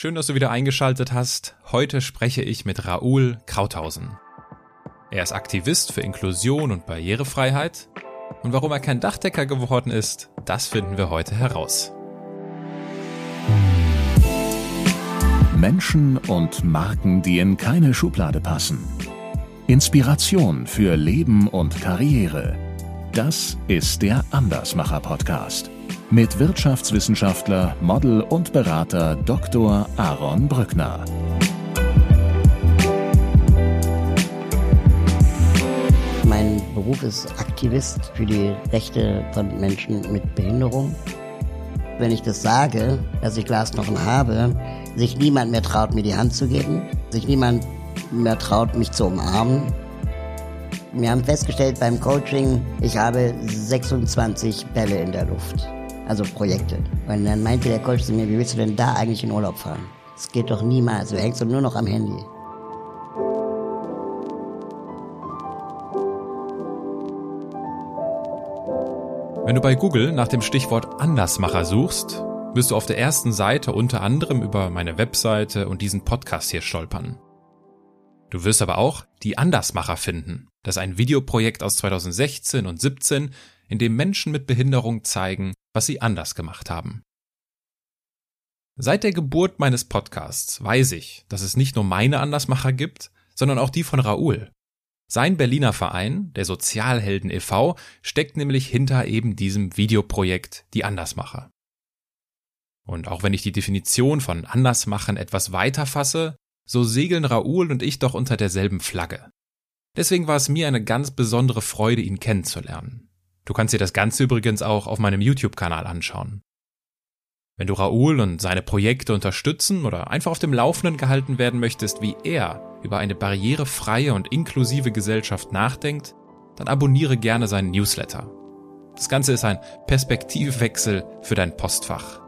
Schön, dass du wieder eingeschaltet hast. Heute spreche ich mit Raoul Krauthausen. Er ist Aktivist für Inklusion und Barrierefreiheit. Und warum er kein Dachdecker geworden ist, das finden wir heute heraus. Menschen und Marken, die in keine Schublade passen. Inspiration für Leben und Karriere. Das ist der Andersmacher Podcast mit Wirtschaftswissenschaftler, Model und Berater Dr. Aaron Brückner. Mein Beruf ist Aktivist für die Rechte von Menschen mit Behinderung. Wenn ich das sage, dass ich Glasknochen habe, sich niemand mehr traut, mir die Hand zu geben, sich niemand mehr traut, mich zu umarmen. Wir haben festgestellt beim Coaching, ich habe 26 Bälle in der Luft also Projekte. Und dann meinte der Coach zu mir, wie willst du denn da eigentlich in Urlaub fahren? Das geht doch niemals, du hängst doch nur noch am Handy. Wenn du bei Google nach dem Stichwort Andersmacher suchst, wirst du auf der ersten Seite unter anderem über meine Webseite und diesen Podcast hier stolpern. Du wirst aber auch die Andersmacher finden. Das ist ein Videoprojekt aus 2016 und 17, in dem Menschen mit Behinderung zeigen, was sie anders gemacht haben. Seit der Geburt meines Podcasts weiß ich, dass es nicht nur meine Andersmacher gibt, sondern auch die von Raoul. Sein Berliner Verein, der Sozialhelden e.V., steckt nämlich hinter eben diesem Videoprojekt Die Andersmacher. Und auch wenn ich die Definition von Andersmachen etwas weiter fasse, so segeln Raoul und ich doch unter derselben Flagge. Deswegen war es mir eine ganz besondere Freude, ihn kennenzulernen. Du kannst dir das Ganze übrigens auch auf meinem YouTube-Kanal anschauen. Wenn du Raoul und seine Projekte unterstützen oder einfach auf dem Laufenden gehalten werden möchtest, wie er über eine barrierefreie und inklusive Gesellschaft nachdenkt, dann abonniere gerne seinen Newsletter. Das Ganze ist ein Perspektivwechsel für dein Postfach.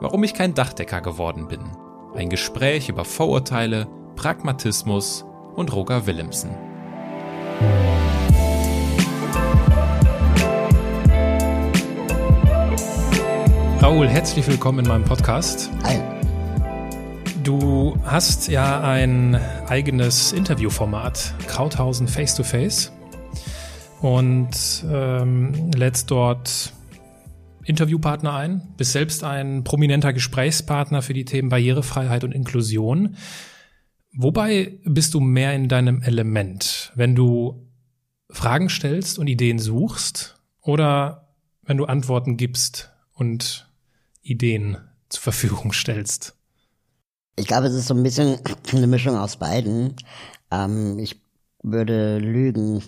Warum ich kein Dachdecker geworden bin. Ein Gespräch über Vorurteile, Pragmatismus und Roger Willemsen. Raoul, herzlich willkommen in meinem Podcast. Hi. Du hast ja ein eigenes Interviewformat, Krauthausen Face to Face, und ähm, lädst dort Interviewpartner ein, bist selbst ein prominenter Gesprächspartner für die Themen Barrierefreiheit und Inklusion. Wobei bist du mehr in deinem Element, wenn du Fragen stellst und Ideen suchst oder wenn du Antworten gibst und Ideen zur Verfügung stellst? Ich glaube, es ist so ein bisschen eine Mischung aus beiden. Ähm, ich würde lügen,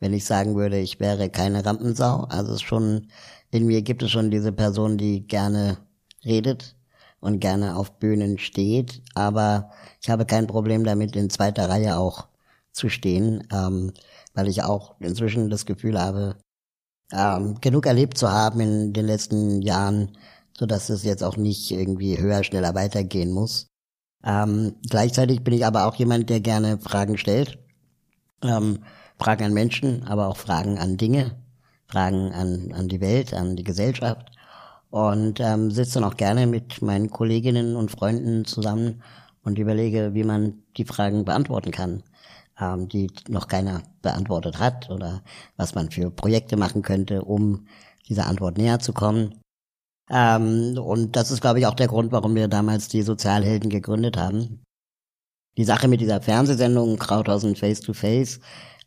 wenn ich sagen würde, ich wäre keine Rampensau. Also es schon, in mir gibt es schon diese Person, die gerne redet und gerne auf Bühnen steht. Aber ich habe kein Problem damit, in zweiter Reihe auch zu stehen, ähm, weil ich auch inzwischen das Gefühl habe, ähm, genug erlebt zu haben in den letzten Jahren, so dass es jetzt auch nicht irgendwie höher, schneller weitergehen muss. Ähm, gleichzeitig bin ich aber auch jemand, der gerne Fragen stellt. Ähm, Fragen an Menschen, aber auch Fragen an Dinge, Fragen an, an die Welt, an die Gesellschaft. Und ähm, sitze dann auch gerne mit meinen Kolleginnen und Freunden zusammen und überlege, wie man die Fragen beantworten kann, ähm, die noch keiner beantwortet hat oder was man für Projekte machen könnte, um dieser Antwort näher zu kommen. Ähm, und das ist, glaube ich, auch der Grund, warum wir damals die Sozialhelden gegründet haben. Die Sache mit dieser Fernsehsendung Krauthausen Face to Face,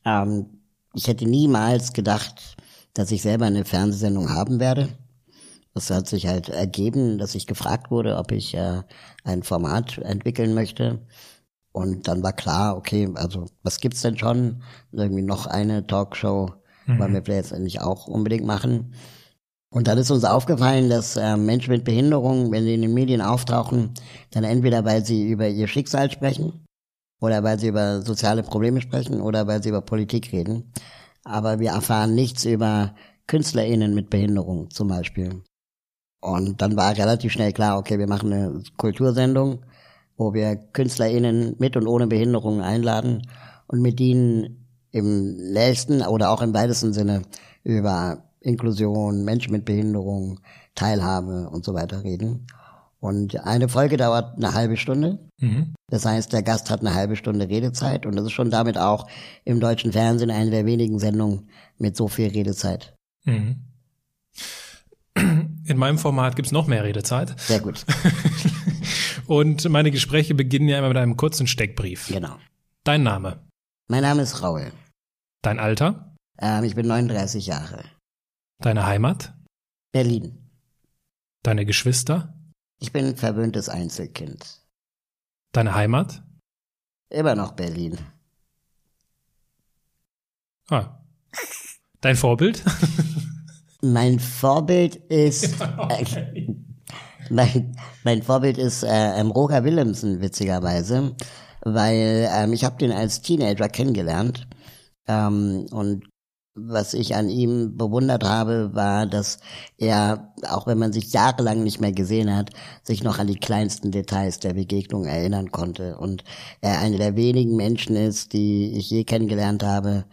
ähm, ich hätte niemals gedacht, dass ich selber eine Fernsehsendung haben werde. Das hat sich halt ergeben, dass ich gefragt wurde, ob ich äh, ein Format entwickeln möchte. Und dann war klar, okay, also was gibt's denn schon? Irgendwie noch eine Talkshow mhm. wollen wir vielleicht jetzt endlich auch unbedingt machen. Und dann ist uns aufgefallen, dass äh, Menschen mit Behinderung, wenn sie in den Medien auftauchen, dann entweder weil sie über ihr Schicksal sprechen oder weil sie über soziale Probleme sprechen oder weil sie über Politik reden. Aber wir erfahren nichts über KünstlerInnen mit Behinderung zum Beispiel. Und dann war relativ schnell klar, okay, wir machen eine Kultursendung, wo wir KünstlerInnen mit und ohne Behinderung einladen und mit ihnen im nächsten oder auch im weitesten Sinne über Inklusion, Menschen mit Behinderung, Teilhabe und so weiter reden. Und eine Folge dauert eine halbe Stunde. Mhm. Das heißt, der Gast hat eine halbe Stunde Redezeit und das ist schon damit auch im deutschen Fernsehen eine der wenigen Sendungen mit so viel Redezeit. Mhm. In meinem Format gibt's noch mehr Redezeit. Sehr gut. Und meine Gespräche beginnen ja immer mit einem kurzen Steckbrief. Genau. Dein Name, Mein Name ist Raul. dein Alter, Ähm, ich bin 39 Jahre. Deine Heimat, Berlin. deine Geschwister, Ich bin verwöhntes Einzelkind. deine Heimat. Immer noch Berlin. Ah. Dein Vorbild? Mein Vorbild ist äh, mein, mein Vorbild ist äh, Roger Willemsen witzigerweise, weil ähm, ich habe den als Teenager kennengelernt ähm, und was ich an ihm bewundert habe, war, dass er, auch wenn man sich jahrelang nicht mehr gesehen hat, sich noch an die kleinsten Details der Begegnung erinnern konnte. Und er einer der wenigen Menschen ist, die ich je kennengelernt habe,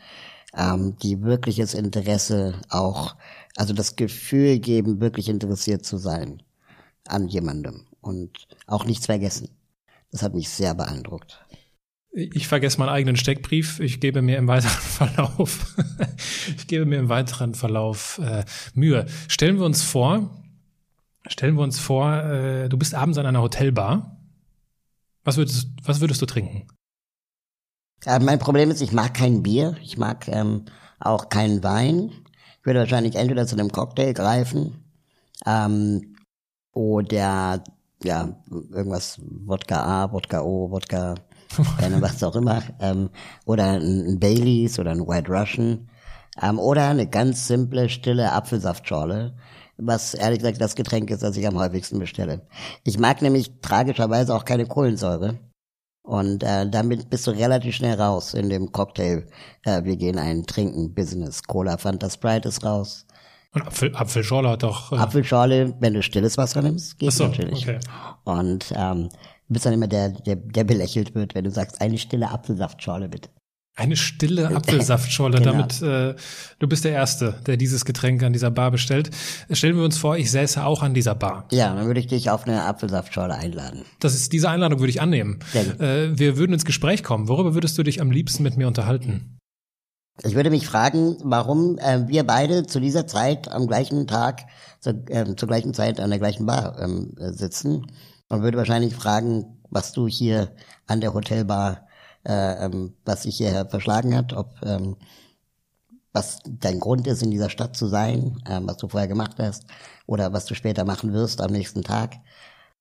ähm, die wirkliches Interesse auch, also das Gefühl geben, wirklich interessiert zu sein an jemandem und auch nichts vergessen. Das hat mich sehr beeindruckt. Ich vergesse meinen eigenen Steckbrief. Ich gebe mir im weiteren Verlauf, ich gebe mir im weiteren Verlauf äh, Mühe. Stellen wir uns vor, stellen wir uns vor, äh, du bist abends an einer Hotelbar. Was würdest, was würdest du trinken? Äh, mein Problem ist, ich mag kein Bier, ich mag ähm, auch keinen Wein. Ich würde wahrscheinlich entweder zu einem Cocktail greifen ähm, oder ja irgendwas Wodka A, Wodka O, Wodka keine was auch immer ähm, oder ein, Baileys oder ein White Russian ähm, oder eine ganz simple stille Apfelsaftschorle, was ehrlich gesagt das Getränk ist, das ich am häufigsten bestelle. Ich mag nämlich tragischerweise auch keine Kohlensäure. Und äh, damit bist du relativ schnell raus in dem Cocktail. Äh, wir gehen einen trinken Business. Cola, Fanta, Sprite ist raus. Und Apfel, Apfelschorle hat doch. Äh, Apfelschorle, wenn du stilles Wasser nimmst, geht so, natürlich. okay. Und ähm, du bist dann immer der, der, der belächelt wird, wenn du sagst, eine stille Apfelsaftschorle bitte. Eine stille Apfelsaftschorle, Genau. damit äh, du bist der Erste, der dieses Getränk an dieser Bar bestellt. Stellen wir uns vor, ich säße auch an dieser Bar. Ja, dann würde ich dich auf eine Apfelsaftschorle einladen. Das ist diese Einladung würde ich annehmen. Äh, wir würden ins Gespräch kommen. Worüber würdest du dich am liebsten mit mir unterhalten? Ich würde mich fragen, warum äh, wir beide zu dieser Zeit am gleichen Tag, zu, ähm, zur gleichen Zeit an der gleichen Bar ähm, äh, sitzen. Und würde wahrscheinlich fragen, was du hier an der Hotelbar, äh, ähm, was dich hierher verschlagen hat, ob ähm, was dein Grund ist, in dieser Stadt zu sein, ähm, was du vorher gemacht hast oder was du später machen wirst am nächsten Tag.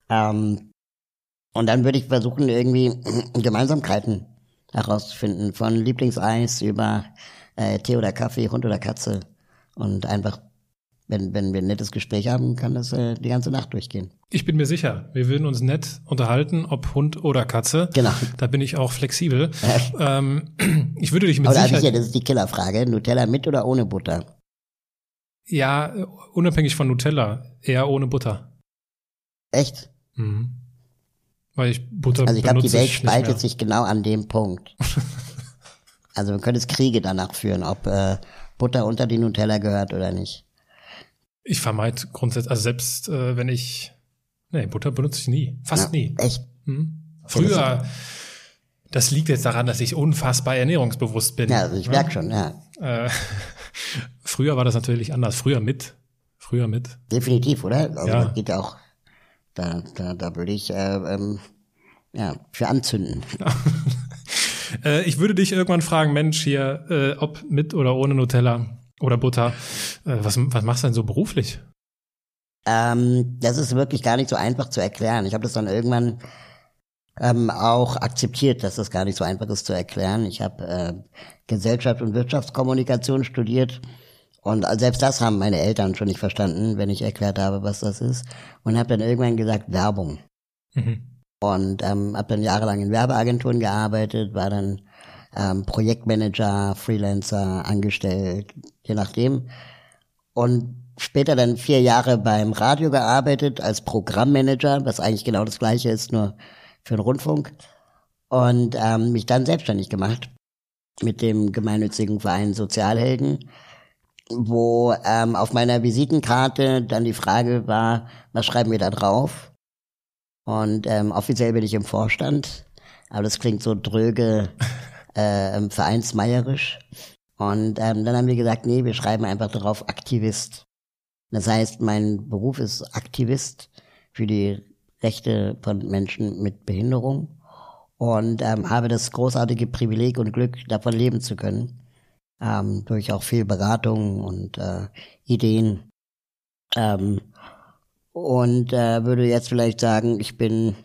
Ähm, und dann würde ich versuchen, irgendwie Gemeinsamkeiten herauszufinden, von Lieblingseis über äh, Tee oder Kaffee, Hund oder Katze. Und einfach, wenn, wenn wir ein nettes Gespräch haben, kann das äh, die ganze Nacht durchgehen. Ich bin mir sicher, wir würden uns nett unterhalten, ob Hund oder Katze. Genau. Da bin ich auch flexibel. ähm, ich würde dich mit Aber Sicherheit, sicher, das ist die Killerfrage. Nutella mit oder ohne Butter? ja, unabhängig von Nutella, eher ohne Butter. Echt? Mhm. Weil ich Butter Also ich glaube, die Welt spaltet sich genau an dem Punkt. also man könnte es Kriege danach führen, ob äh, Butter unter die Nutella gehört oder nicht. Ich vermeide grundsätzlich, also selbst äh, wenn ich, nee, Butter benutze ich nie, fast Ja, nie. Echt? Hm? Früher, das liegt jetzt daran, dass ich unfassbar ernährungsbewusst bin. Ja, also ich merke schon, ja. Äh, früher war das natürlich anders. Früher mit. Früher mit. Definitiv, oder? Also Ja. das geht ja auch. Da, da, da würde ich äh, ähm, ja, für anzünden. Äh, ich würde dich irgendwann fragen, Mensch, hier, äh, ob mit oder ohne Nutella oder Butter. Äh, was, was machst du denn so beruflich? Ähm, das ist wirklich gar nicht so einfach zu erklären. Ich habe das dann irgendwann ähm, auch akzeptiert, dass das gar nicht so einfach ist zu erklären. Ich habe äh, Gesellschaft und Wirtschaftskommunikation studiert und selbst das haben meine Eltern schon nicht verstanden, wenn ich erklärt habe, was das ist. Und habe dann irgendwann gesagt Werbung. Mhm. Und ähm, habe dann jahrelang in Werbeagenturen gearbeitet, war dann ähm, Projektmanager, Freelancer, angestellt, je nachdem. Und später dann vier Jahre beim Radio gearbeitet als Programmmanager, was eigentlich genau das gleiche ist, nur für den Rundfunk. Und ähm, mich dann selbstständig gemacht mit dem gemeinnützigen Verein Sozialhelden, wo ähm, auf meiner Visitenkarte dann die Frage war, was schreiben wir da drauf? Und ähm, offiziell bin ich im Vorstand, aber das klingt so dröge, äh, vereinsmeierisch. Und ähm, dann haben wir gesagt, nee, wir schreiben einfach darauf Aktivist. Das heißt, mein Beruf ist Aktivist für die Rechte von Menschen mit Behinderung und ähm, habe das großartige Privileg und Glück, davon leben zu können, ähm, durch auch viel Beratung und äh, Ideen. Ähm, und äh, würde jetzt vielleicht sagen, ich bin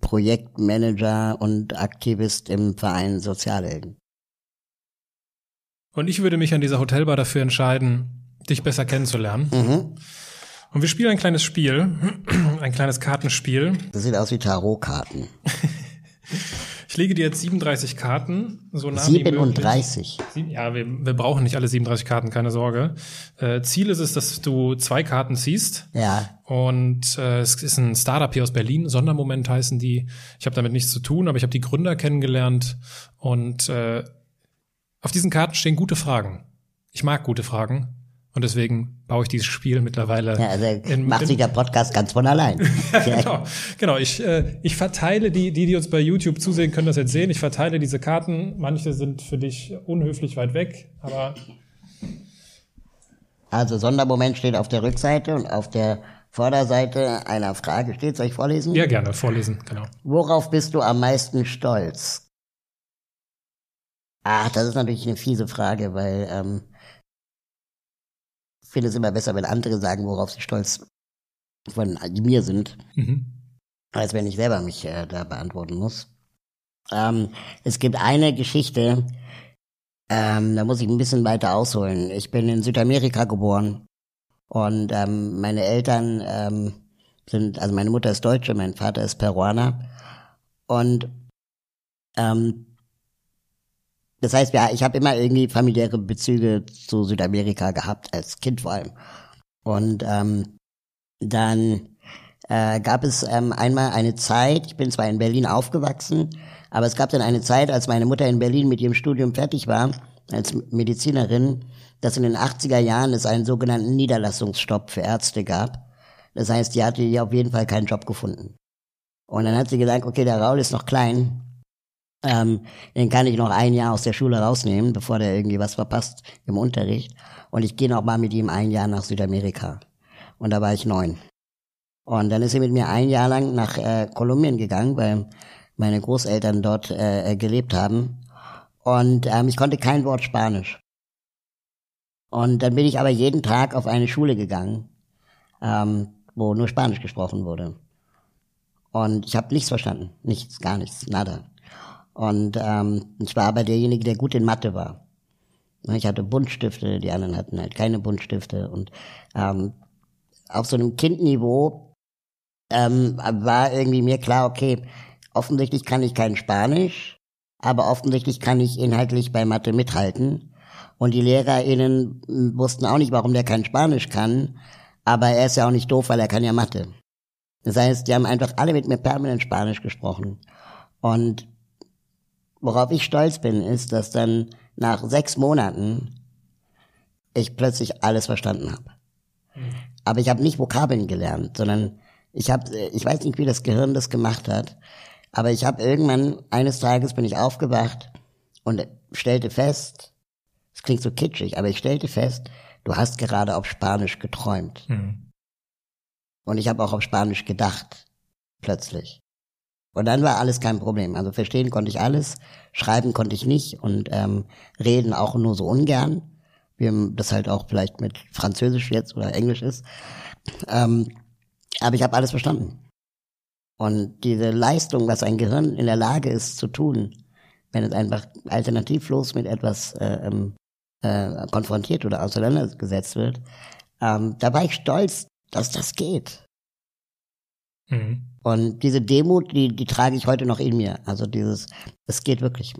Projektmanager und Aktivist im Verein Sozialhelden. Und ich würde mich an dieser Hotelbar dafür entscheiden, dich besser kennenzulernen. Mhm. Und wir spielen ein kleines Spiel, ein kleines Kartenspiel. Das sieht aus wie Tarotkarten. Ich lege dir jetzt 37 Karten, so nah wie möglich. 37. Ja, wir, wir brauchen nicht alle 37 Karten, keine Sorge. Äh, Ziel ist es, dass du zwei Karten ziehst. Ja, Und äh, es ist ein Startup hier aus Berlin, Sondermoment heißen die. Ich habe damit nichts zu tun, aber ich habe die Gründer kennengelernt und äh, auf diesen Karten stehen gute Fragen. Ich mag gute Fragen und deswegen baue ich dieses Spiel mittlerweile. ja also in- macht in- sich der Podcast ganz von allein. genau, genau. Ich, äh, ich verteile die, die, die uns bei YouTube zusehen, können das jetzt sehen. Ich verteile diese Karten. Manche sind für dich unhöflich weit weg, aber Also Sondermoment steht auf der Rückseite und auf der Vorderseite einer Frage steht. Soll ich vorlesen? ja gerne vorlesen. Genau. Worauf bist du am meisten stolz? Ach, das ist natürlich eine fiese Frage, weil ähm, finde es immer besser, wenn andere sagen, worauf sie stolz von mir sind, Mhm. als wenn ich selber mich äh, da beantworten muss. Ähm, es gibt eine Geschichte, ähm, da muss ich ein bisschen weiter ausholen. Ich bin in Südamerika geboren und ähm, meine Eltern ähm, sind, also meine Mutter ist Deutsche, mein Vater ist Peruaner und ähm, das heißt, ja, ich habe immer irgendwie familiäre Bezüge zu Südamerika gehabt, als Kind vor allem. Und ähm, dann äh, gab es ähm, einmal eine Zeit, ich bin zwar in Berlin aufgewachsen, aber es gab dann eine Zeit, als meine Mutter in Berlin mit ihrem Studium fertig war, als Medizinerin, dass in den 80er Jahren es einen sogenannten Niederlassungsstopp für Ärzte gab. Das heißt, die hatte hier auf jeden Fall keinen Job gefunden. Und dann hat sie gesagt, okay, der Raul ist noch klein, ähm, den kann ich noch ein Jahr aus der Schule rausnehmen, bevor der irgendwie was verpasst im Unterricht. Und ich gehe noch mal mit ihm ein Jahr nach Südamerika. Und da war ich neun. Und dann ist sie mit mir ein Jahr lang nach äh, Kolumbien gegangen, weil meine Großeltern dort äh, gelebt haben. Und ähm, ich konnte kein Wort Spanisch. Und dann bin ich aber jeden Tag auf eine Schule gegangen, ähm, wo nur Spanisch gesprochen wurde. Und ich habe nichts verstanden. Nichts, gar nichts, nada. Und ähm, ich war aber derjenige, der gut in Mathe war. Ich hatte Buntstifte, die anderen hatten halt keine Buntstifte. Und ähm, auf so einem Kindniveau ähm, war irgendwie mir klar, okay, offensichtlich kann ich kein Spanisch, aber offensichtlich kann ich inhaltlich bei Mathe mithalten. Und die LehrerInnen wussten auch nicht, warum der kein Spanisch kann, aber er ist ja auch nicht doof, weil er kann ja Mathe. Das heißt, die haben einfach alle mit mir permanent Spanisch gesprochen. Und worauf ich stolz bin, ist, dass dann nach sechs Monaten ich plötzlich alles verstanden habe. Aber ich habe nicht Vokabeln gelernt, sondern ich habe, ich weiß nicht, wie das Gehirn das gemacht hat, aber ich habe irgendwann eines Tages bin ich aufgewacht und stellte fest, es klingt so kitschig, aber ich stellte fest, du hast gerade auf Spanisch geträumt. Mhm. Und ich habe auch auf Spanisch gedacht, plötzlich. Und dann war alles kein Problem. Also verstehen konnte ich alles, schreiben konnte ich nicht und ähm, reden auch nur so ungern, wie das halt auch vielleicht mit Französisch jetzt oder Englisch ist. Ähm, aber ich habe alles verstanden. Und diese Leistung, was ein Gehirn in der Lage ist zu tun, wenn es einfach alternativlos mit etwas äh, ähm, äh, konfrontiert oder auseinandergesetzt wird, ähm, da war ich stolz, dass das geht. Mhm. Und diese Demut, die, die trage ich heute noch in mir. Also dieses, es geht wirklich.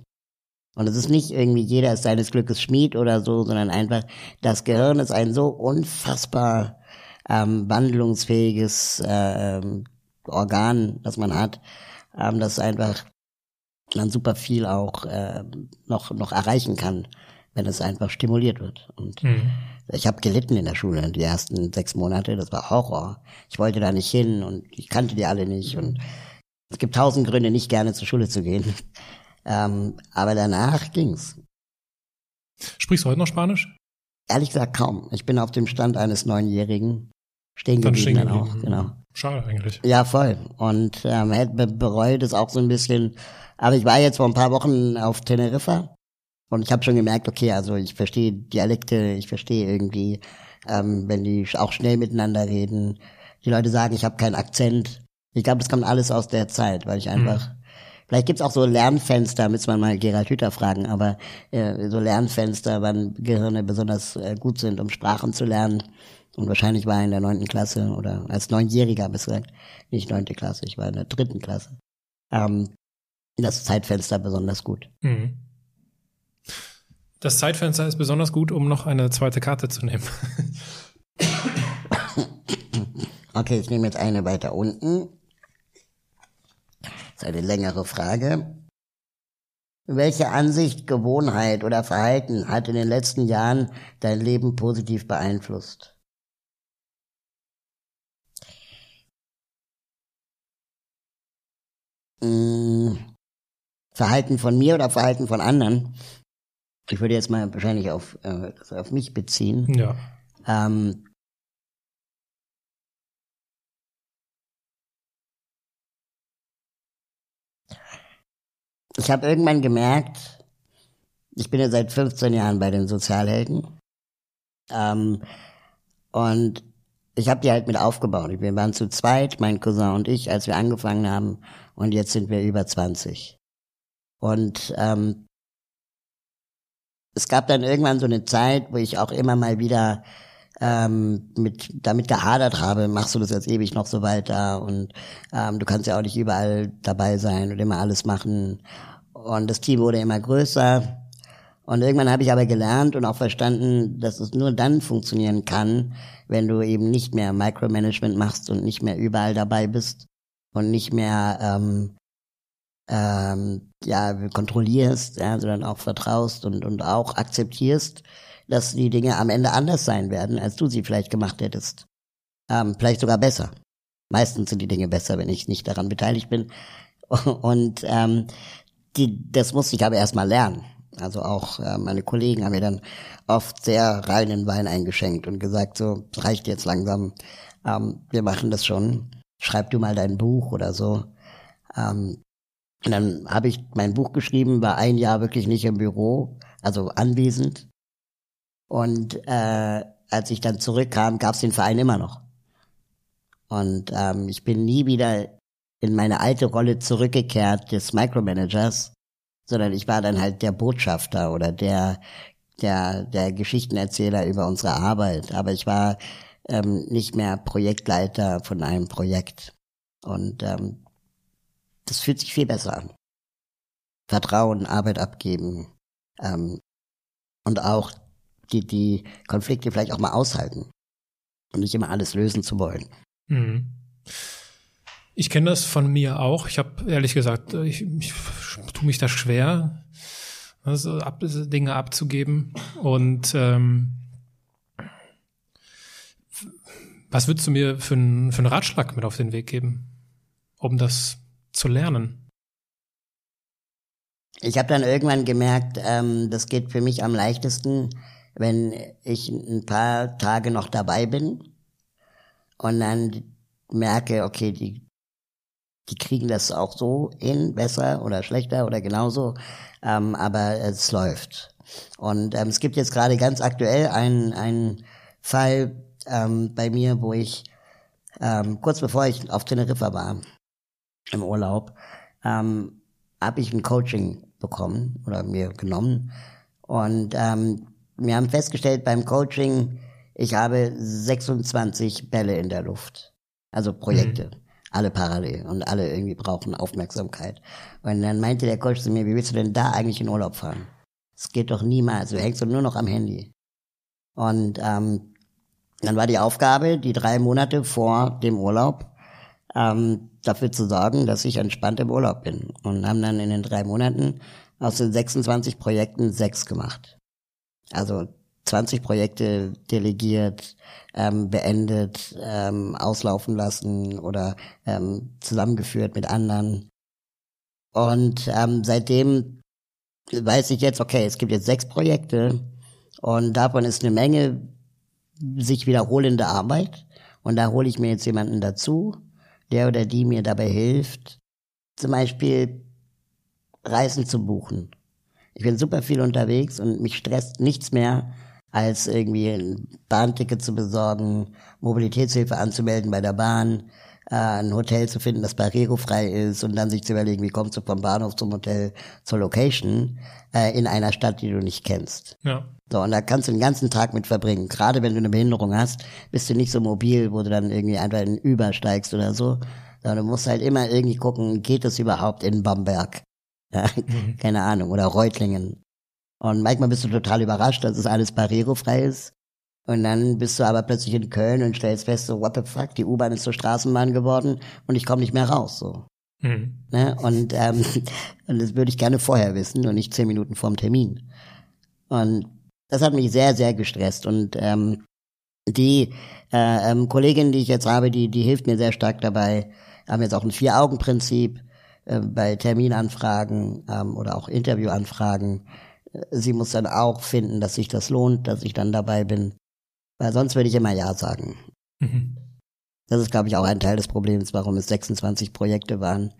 Und es ist nicht irgendwie jeder ist seines Glückes Schmied oder so, sondern einfach, das Gehirn ist ein so unfassbar ähm, wandlungsfähiges äh, Organ, das man hat, ähm, dass einfach man super viel auch äh, noch, noch erreichen kann, wenn es einfach stimuliert wird. Und Mhm. Ich habe gelitten in der Schule die ersten sechs Monate, das war Horror. Ich wollte da nicht hin und ich kannte die alle nicht und es gibt tausend Gründe, nicht gerne zur Schule zu gehen. Ähm, aber danach ging's. Sprichst du heute noch Spanisch? Ehrlich gesagt kaum. Ich bin auf dem Stand eines Neunjährigen stehen Dann geblieben stehen dann auch, genau. Schade eigentlich. Ja, voll. Und ähm, hätte be- bereut es auch so ein bisschen. Aber ich war jetzt vor ein paar Wochen auf Teneriffa und ich habe schon gemerkt, okay, also ich verstehe Dialekte, ich verstehe irgendwie, ähm, wenn die auch schnell miteinander reden. Die Leute sagen, ich habe keinen Akzent. Ich glaube, das kommt alles aus der Zeit, weil ich einfach. Vielleicht gibt's auch so Lernfenster, müsste man mal Gerald Hüther fragen, aber äh, so Lernfenster, wann Gehirne besonders äh, gut sind, um Sprachen zu lernen. Und wahrscheinlich war er in der neunten Klasse oder als Neunjähriger gesagt, nicht neunte Klasse, ich war in der dritten Klasse. Ähm, das Zeitfenster besonders gut. Mhm. Das Zeitfenster ist besonders gut, um noch eine zweite Karte zu nehmen. Okay, ich nehme jetzt eine weiter unten. Das ist eine längere Frage. Welche Ansicht, Gewohnheit oder Verhalten hat in den letzten Jahren dein Leben positiv beeinflusst? Mm, Verhalten von mir oder Verhalten von anderen? Ich würde jetzt mal wahrscheinlich auf, äh, auf mich beziehen. ja. Ähm, ich habe irgendwann gemerkt, ich bin ja seit 15 Jahren bei den Sozialhelden. Ähm, und ich habe die halt mit aufgebaut. Wir waren zu zweit, mein Cousin und ich, als wir angefangen haben. Und jetzt sind wir über 20. Und ähm, es gab dann irgendwann so eine Zeit, wo ich auch immer mal wieder ähm, mit damit gehadert habe, machst du das jetzt ewig noch so weiter und ähm, du kannst ja auch nicht überall dabei sein und immer alles machen. Und das Team wurde immer größer. Und irgendwann habe ich aber gelernt und auch verstanden, dass es nur dann funktionieren kann, wenn du eben nicht mehr Micromanagement machst und nicht mehr überall dabei bist und nicht mehr ähm, ähm, ja kontrollierst, ja, sondern auch vertraust und und auch akzeptierst, dass die Dinge am Ende anders sein werden, als du sie vielleicht gemacht hättest. Ähm, vielleicht sogar besser. Meistens sind die Dinge besser, wenn ich nicht daran beteiligt bin. Und ähm, die, das musste ich aber erstmal lernen. Also auch äh, meine Kollegen haben mir dann oft sehr reinen Wein eingeschenkt und gesagt, so, reicht jetzt langsam, ähm, wir machen das schon, schreib du mal dein Buch oder so. Ähm, und dann habe ich mein Buch geschrieben, war ein Jahr wirklich nicht im Büro, also anwesend. Und äh, als ich dann zurückkam, gab es den Verein immer noch. Und ähm, ich bin nie wieder in meine alte Rolle zurückgekehrt des Micromanagers, sondern ich war dann halt der Botschafter oder der der der Geschichtenerzähler über unsere Arbeit. Aber ich war ähm, nicht mehr Projektleiter von einem Projekt. Und ähm, das fühlt sich viel besser an. Vertrauen, Arbeit abgeben ähm, und auch die, die Konflikte vielleicht auch mal aushalten und nicht immer alles lösen zu wollen. Mhm. Ich kenne das von mir auch. Ich habe ehrlich gesagt, ich, ich tue mich da schwer, also ab, Dinge abzugeben. Und ähm, was würdest du mir für, einen für einen Ratschlag mit auf den Weg geben, um das zu lernen? Ich habe dann irgendwann gemerkt, ähm, das geht für mich am leichtesten, wenn ich ein paar Tage noch dabei bin und dann merke, okay, die, die kriegen das auch so hin, besser oder schlechter oder genauso, ähm, aber es läuft. Und ähm, es gibt jetzt gerade ganz aktuell einen, einen Fall ähm, bei mir, wo ich ähm, kurz bevor ich auf Teneriffa war, im Urlaub, ähm, habe ich ein Coaching bekommen oder mir genommen. Und ähm, wir haben festgestellt beim Coaching, ich habe 26 Bälle in der Luft. Also Projekte. Mhm. Alle parallel und alle irgendwie brauchen Aufmerksamkeit. Und dann meinte der Coach zu mir, wie willst du denn da eigentlich in Urlaub fahren? Das geht doch niemals. Du hängst doch nur noch am Handy. Und ähm, dann war die Aufgabe, die drei Monate vor dem Urlaub, ähm, dafür zu sorgen, dass ich entspannt im Urlaub bin. Und haben dann in den drei Monaten aus den 26 Projekten sechs gemacht. Also 20 Projekte delegiert, ähm, beendet, ähm, auslaufen lassen oder ähm, zusammengeführt mit anderen. Und ähm, seitdem weiß ich jetzt, okay, es gibt jetzt sechs Projekte und davon ist eine Menge sich wiederholende Arbeit. Und da hole ich mir jetzt jemanden dazu, der oder die mir dabei hilft, zum Beispiel Reisen zu buchen. Ich bin super viel unterwegs und mich stresst nichts mehr, als irgendwie ein Bahnticket zu besorgen, Mobilitätshilfe anzumelden bei der Bahn, äh, ein Hotel zu finden, das barrierefrei ist und dann sich zu überlegen, wie kommst du vom Bahnhof zum Hotel zur Location äh, in einer Stadt, die du nicht kennst. Ja. So, und da kannst du den ganzen Tag mit verbringen. Gerade wenn du eine Behinderung hast, bist du nicht so mobil, wo du dann irgendwie einfach in übersteigst oder so. Sondern du musst halt immer irgendwie gucken, geht es überhaupt in Bamberg? Ja, Mhm. keine Ahnung, oder Reutlingen. Und manchmal bist du total überrascht, dass es alles barrierefrei ist. Und dann bist du aber plötzlich in Köln und stellst fest, so, what the fuck, die U-Bahn ist zur Straßenbahn geworden und ich komme nicht mehr raus, so. Mhm. Ne? Und, ähm, und das würde ich gerne vorher wissen und nicht zehn Minuten vorm Termin. Und das hat mich sehr, sehr gestresst. Und ähm, die äh, ähm, Kollegin, die ich jetzt habe, die, die hilft mir sehr stark dabei. Haben jetzt auch ein Vier-Augen-Prinzip äh, bei Terminanfragen ähm, oder auch Interviewanfragen. Sie muss dann auch finden, dass sich das lohnt, dass ich dann dabei bin. Weil sonst würde ich immer Ja sagen. Mhm. Das ist, glaube ich, auch ein Teil des Problems, warum es 26 Projekte waren,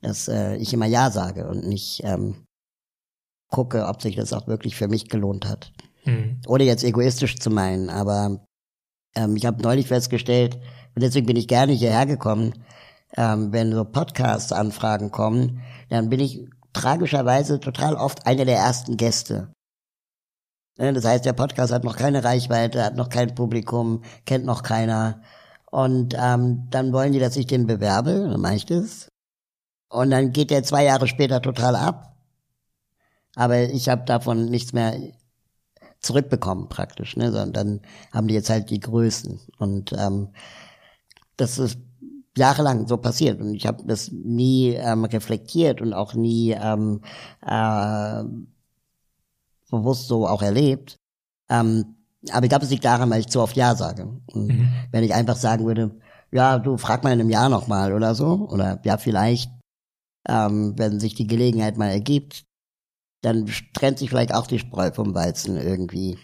dass äh, ich immer Ja sage und nicht ähm, gucke, ob sich das auch wirklich für mich gelohnt hat. Mhm. Ohne jetzt egoistisch zu meinen, aber ähm, ich habe neulich festgestellt, und deswegen bin ich gerne hierher gekommen, ähm, wenn so Podcast-Anfragen kommen, dann bin ich tragischerweise total oft einer der ersten Gäste. Ne, Das heißt, der Podcast hat noch keine Reichweite, hat noch kein Publikum, kennt noch keiner. Und ähm, dann wollen die, dass ich den bewerbe, dann mache ich das. Und dann geht der zwei Jahre später total ab. Aber ich habe davon nichts mehr zurückbekommen praktisch, ne? Sondern dann haben die jetzt halt die Größen. Und ähm, das ist jahrelang so passiert. Und ich habe das nie ähm, reflektiert und auch nie ähm, äh, bewusst so auch erlebt. Ähm, aber ich glaube, es liegt daran, weil ich zu oft Ja sage. Und Mhm. wenn ich einfach sagen würde, ja, du frag mal in einem Jahr nochmal oder so, oder ja, vielleicht, ähm, wenn sich die Gelegenheit mal ergibt, dann trennt sich vielleicht auch die Spreu vom Weizen irgendwie.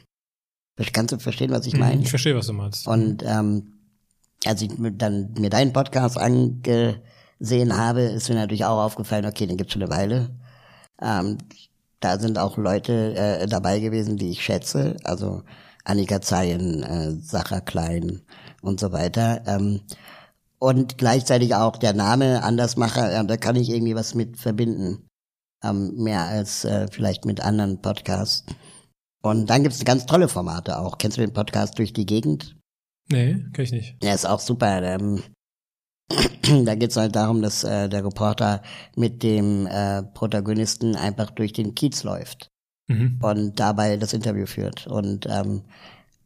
Kannst du verstehen, was ich meine? Ich verstehe, was du meinst. Und ähm, als ich mir dann mir deinen Podcast angesehen habe, ist mir natürlich auch aufgefallen, okay, den gibt's schon eine Weile. Ähm, da sind auch Leute äh, dabei gewesen, die ich schätze, also Annika Zeyen, äh, Sacha Klein und so weiter. Ähm, und gleichzeitig auch der Name Andersmacher, äh, da kann ich irgendwie was mit verbinden. Ähm, mehr als äh, vielleicht mit anderen Podcasts. Und dann gibt's ganz tolle Formate auch. Kennst du den Podcast Durch die Gegend? Nee, kann ich nicht. Ja, ist auch super. Ähm, da geht's halt darum, dass äh, der Reporter mit dem äh, Protagonisten einfach durch den Kiez läuft Mhm. und dabei das Interview führt. Und, ähm,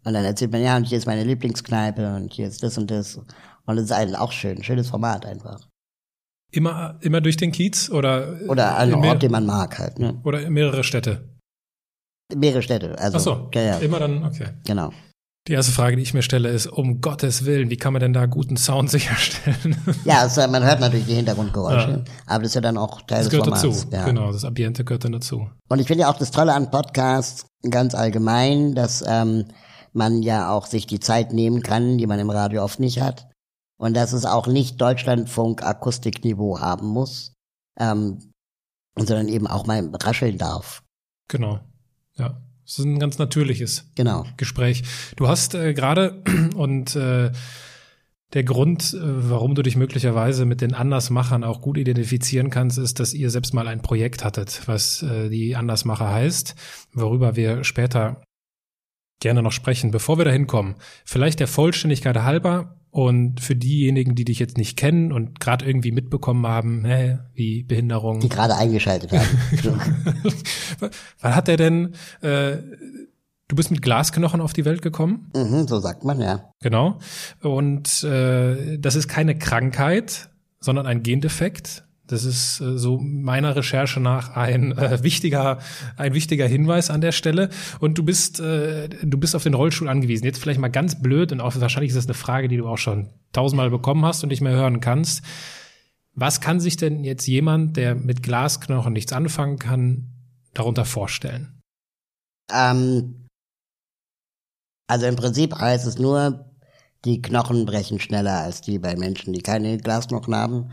und dann erzählt man, ja, und hier ist meine Lieblingskneipe und hier ist das und das. Und es ist eigentlich auch schön, schönes Format einfach. Immer, immer durch den Kiez oder? Oder mehr- Ort, den man mag halt, ne? Oder mehrere Städte? Mehrere Städte, also. Ach so, ja, ja, immer dann, okay. genau. Die erste Frage, die ich mir stelle, ist, um Gottes Willen, wie kann man denn da guten Sound sicherstellen? Ja, also man hört natürlich die Hintergrundgeräusche, aber das ist ja dann auch Teil Das des gehört Formats. dazu. Ja. Genau, das Ambiente gehört dann dazu. Und ich finde ja auch das Tolle an Podcasts ganz allgemein, dass ähm, man ja auch sich die Zeit nehmen kann, die man im Radio oft nicht hat. Und dass es auch nicht Deutschlandfunk Akustikniveau haben muss, ähm, sondern eben auch mal rascheln darf. Genau. Ja. Es ist ein ganz natürliches Genau. Gespräch. Du hast äh, gerade und äh, der Grund, äh, warum du dich möglicherweise mit den Andersmachern auch gut identifizieren kannst, ist, dass ihr selbst mal ein Projekt hattet, was äh, die Andersmacher heißt, worüber wir später gerne noch sprechen. Bevor wir dahin kommen, vielleicht der Vollständigkeit halber und für diejenigen, die dich jetzt nicht kennen und gerade irgendwie mitbekommen haben, hä, wie Behinderung. Die gerade eingeschaltet haben. Wann hat er denn, äh, du bist mit Glasknochen auf die Welt gekommen? mhm, so sagt man, ja. Genau. Und äh, das ist keine Krankheit, sondern ein Gendefekt, Das ist äh, so meiner Recherche nach ein äh, wichtiger, ein wichtiger Hinweis an der Stelle. Und du bist, äh, du bist auf den Rollstuhl angewiesen. Jetzt vielleicht mal ganz blöd und auch wahrscheinlich ist das eine Frage, die du auch schon tausendmal bekommen hast und nicht mehr hören kannst. Was kann sich denn jetzt jemand, der mit Glasknochen nichts anfangen kann, darunter vorstellen? Ähm, also im Prinzip heißt es nur, die Knochen brechen schneller als die bei Menschen, die keine Glasknochen haben.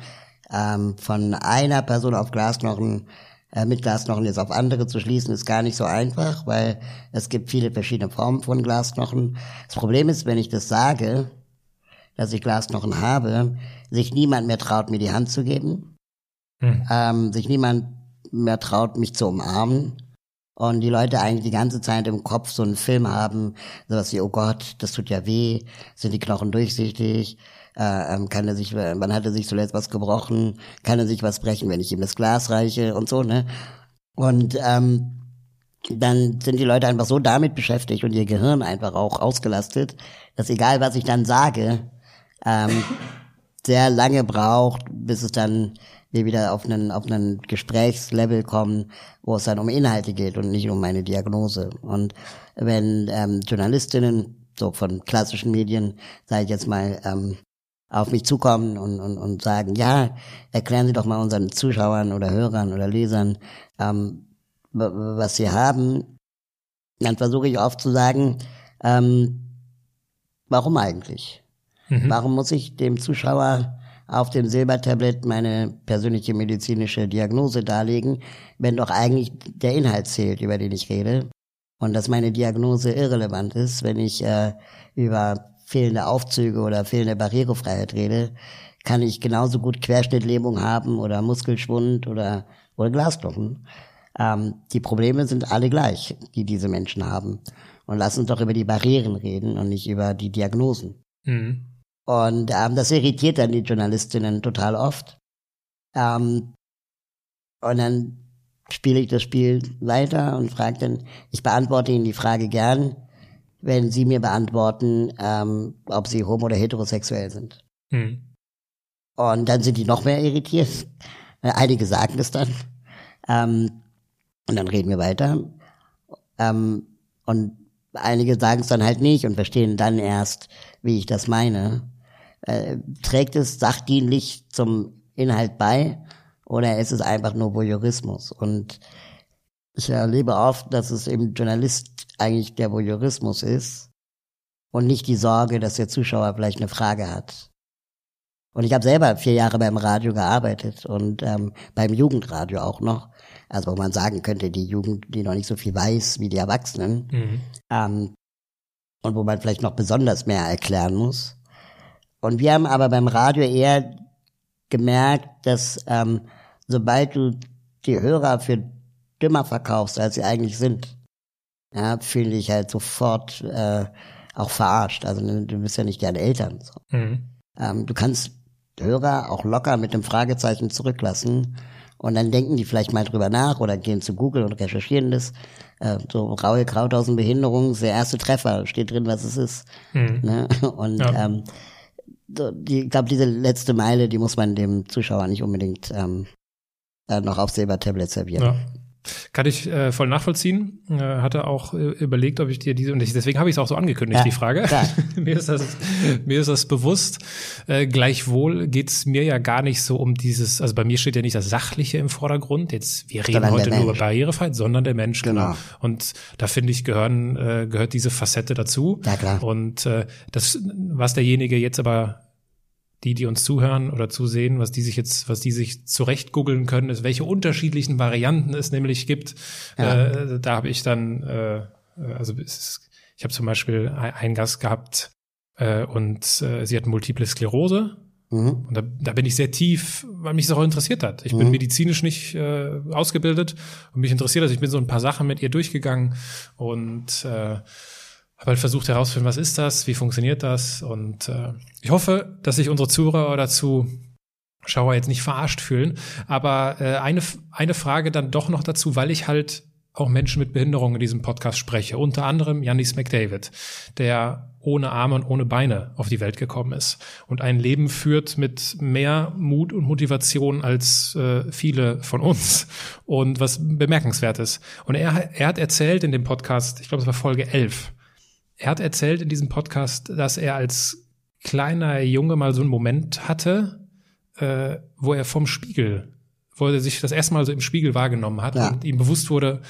Ähm, von einer Person auf Glasknochen äh, mit Glasknochen jetzt auf andere zu schließen, ist gar nicht so einfach, weil es gibt viele verschiedene Formen von Glasknochen. Das Problem ist, wenn ich das sage, dass ich Glasknochen habe, sich niemand mehr traut, mir die Hand zu geben, hm. ähm, sich niemand mehr traut, mich zu umarmen. Und die Leute eigentlich die ganze Zeit im Kopf so einen Film haben, sowas wie, oh Gott, das tut ja weh, sind die Knochen durchsichtig, äh, ähm, kann er sich, wann hat er sich zuletzt was gebrochen, kann er sich was brechen, wenn ich ihm das Glas reiche und so, ne? Und ähm, dann sind die Leute einfach so damit beschäftigt und ihr Gehirn einfach auch ausgelastet, dass egal was ich dann sage, ähm, sehr lange braucht, bis es dann wir wieder auf einen, auf einen Gesprächslevel kommen, wo es dann um Inhalte geht und nicht um meine Diagnose. Und wenn ähm, Journalistinnen, so von klassischen Medien, sage ich jetzt mal, ähm, auf mich zukommen und, und, und sagen, ja, erklären Sie doch mal unseren Zuschauern oder Hörern oder Lesern, ähm, was sie haben, dann versuche ich oft zu sagen, ähm, warum eigentlich? Mhm. Warum muss ich dem Zuschauer auf dem Silbertablett meine persönliche medizinische Diagnose darlegen, wenn doch eigentlich der Inhalt zählt, über den ich rede? Und dass meine Diagnose irrelevant ist, wenn ich äh, über fehlende Aufzüge oder fehlende Barrierefreiheit rede, kann ich genauso gut Querschnittlähmung haben oder Muskelschwund oder, oder Glasknochen. Ähm, die Probleme sind alle gleich, die diese Menschen haben. Und lass uns doch über die Barrieren reden und nicht über die Diagnosen. Mhm. Und ähm, das irritiert dann die Journalistinnen total oft. Ähm, und dann spiele ich das Spiel weiter und frage dann, ich beantworte Ihnen die Frage gern, wenn Sie mir beantworten, ähm, ob Sie homo- oder heterosexuell sind. Hm. Und dann sind die noch mehr irritiert. Einige sagen das dann. Ähm, und dann reden wir weiter. Ähm, und einige sagen es dann halt nicht und verstehen dann erst, wie ich das meine. Äh, trägt es sachdienlich zum Inhalt bei oder ist es einfach nur Voyeurismus? Und ich erlebe oft, dass es im Journalist eigentlich der Voyeurismus ist und nicht die Sorge, dass der Zuschauer vielleicht eine Frage hat. Und ich habe selber vier Jahre beim Radio gearbeitet und ähm, beim Jugendradio auch noch. Also wo man sagen könnte, die Jugend, die noch nicht so viel weiß wie die Erwachsenen. Mhm. Ähm, und wo man vielleicht noch besonders mehr erklären muss. Und wir haben aber beim Radio eher gemerkt, dass ähm, sobald du die Hörer für dümmer verkaufst, als sie eigentlich sind, ja, fühle ich halt sofort äh, auch verarscht. Also du bist ja nicht deine Eltern. So. Mhm. Ähm, du kannst Hörer auch locker mit dem Fragezeichen zurücklassen und dann denken die vielleicht mal drüber nach oder gehen zu Google und recherchieren das. Äh, so Raue Krauthausen-Behinderung, der erste Treffer, steht drin, was es ist. Mhm. Ne? Und ja. ähm, die, ich glaube, diese letzte Meile, die muss man dem Zuschauer nicht unbedingt ähm, äh, noch auf Silbertablett servieren. Ja. Kann ich äh, voll nachvollziehen. Äh, hatte auch äh, überlegt, ob ich dir diese, und ich, deswegen habe ich es auch so angekündigt, ja, die Frage. mir, ist das, mir ist das bewusst. Äh, gleichwohl geht's mir ja gar nicht so um dieses, also bei mir steht ja nicht das Sachliche im Vordergrund. Jetzt, wir reden heute nur über Barrierefreiheit, sondern der Mensch, genau. genau. Und da finde ich, gehören, äh, gehört diese Facette dazu. Ja, klar. Und äh, das, was derjenige jetzt aber die, die uns zuhören oder zusehen, was die sich jetzt, was die sich zurecht googeln können, ist, welche unterschiedlichen Varianten es nämlich gibt. Ja. Äh, da habe ich dann, äh, also ist, ich habe zum Beispiel einen Gast gehabt äh, und äh, sie hat multiple Sklerose. Mhm. Und da, da bin ich sehr tief, weil mich das auch interessiert hat. Ich mhm. bin medizinisch nicht äh, ausgebildet und mich interessiert das. Ich bin so ein paar Sachen mit ihr durchgegangen und äh, habe halt versucht herauszufinden, was ist das, wie funktioniert das? Und äh, ich hoffe, dass sich unsere Zuhörer dazu Schauer jetzt nicht verarscht fühlen, aber äh, eine, eine Frage dann doch noch dazu, weil ich halt auch Menschen mit Behinderung in diesem Podcast spreche, unter anderem Janis McDavid, der ohne Arme und ohne Beine auf die Welt gekommen ist und ein Leben führt mit mehr Mut und Motivation als äh, viele von uns. Und was bemerkenswert ist. Und er, er hat erzählt in dem Podcast, ich glaube es war Folge 11, er hat erzählt in diesem Podcast, dass er als kleiner Junge mal so einen Moment hatte, äh, wo er vom Spiegel, wo er sich das erste Mal so im Spiegel wahrgenommen hat ja. und ihm bewusst wurde,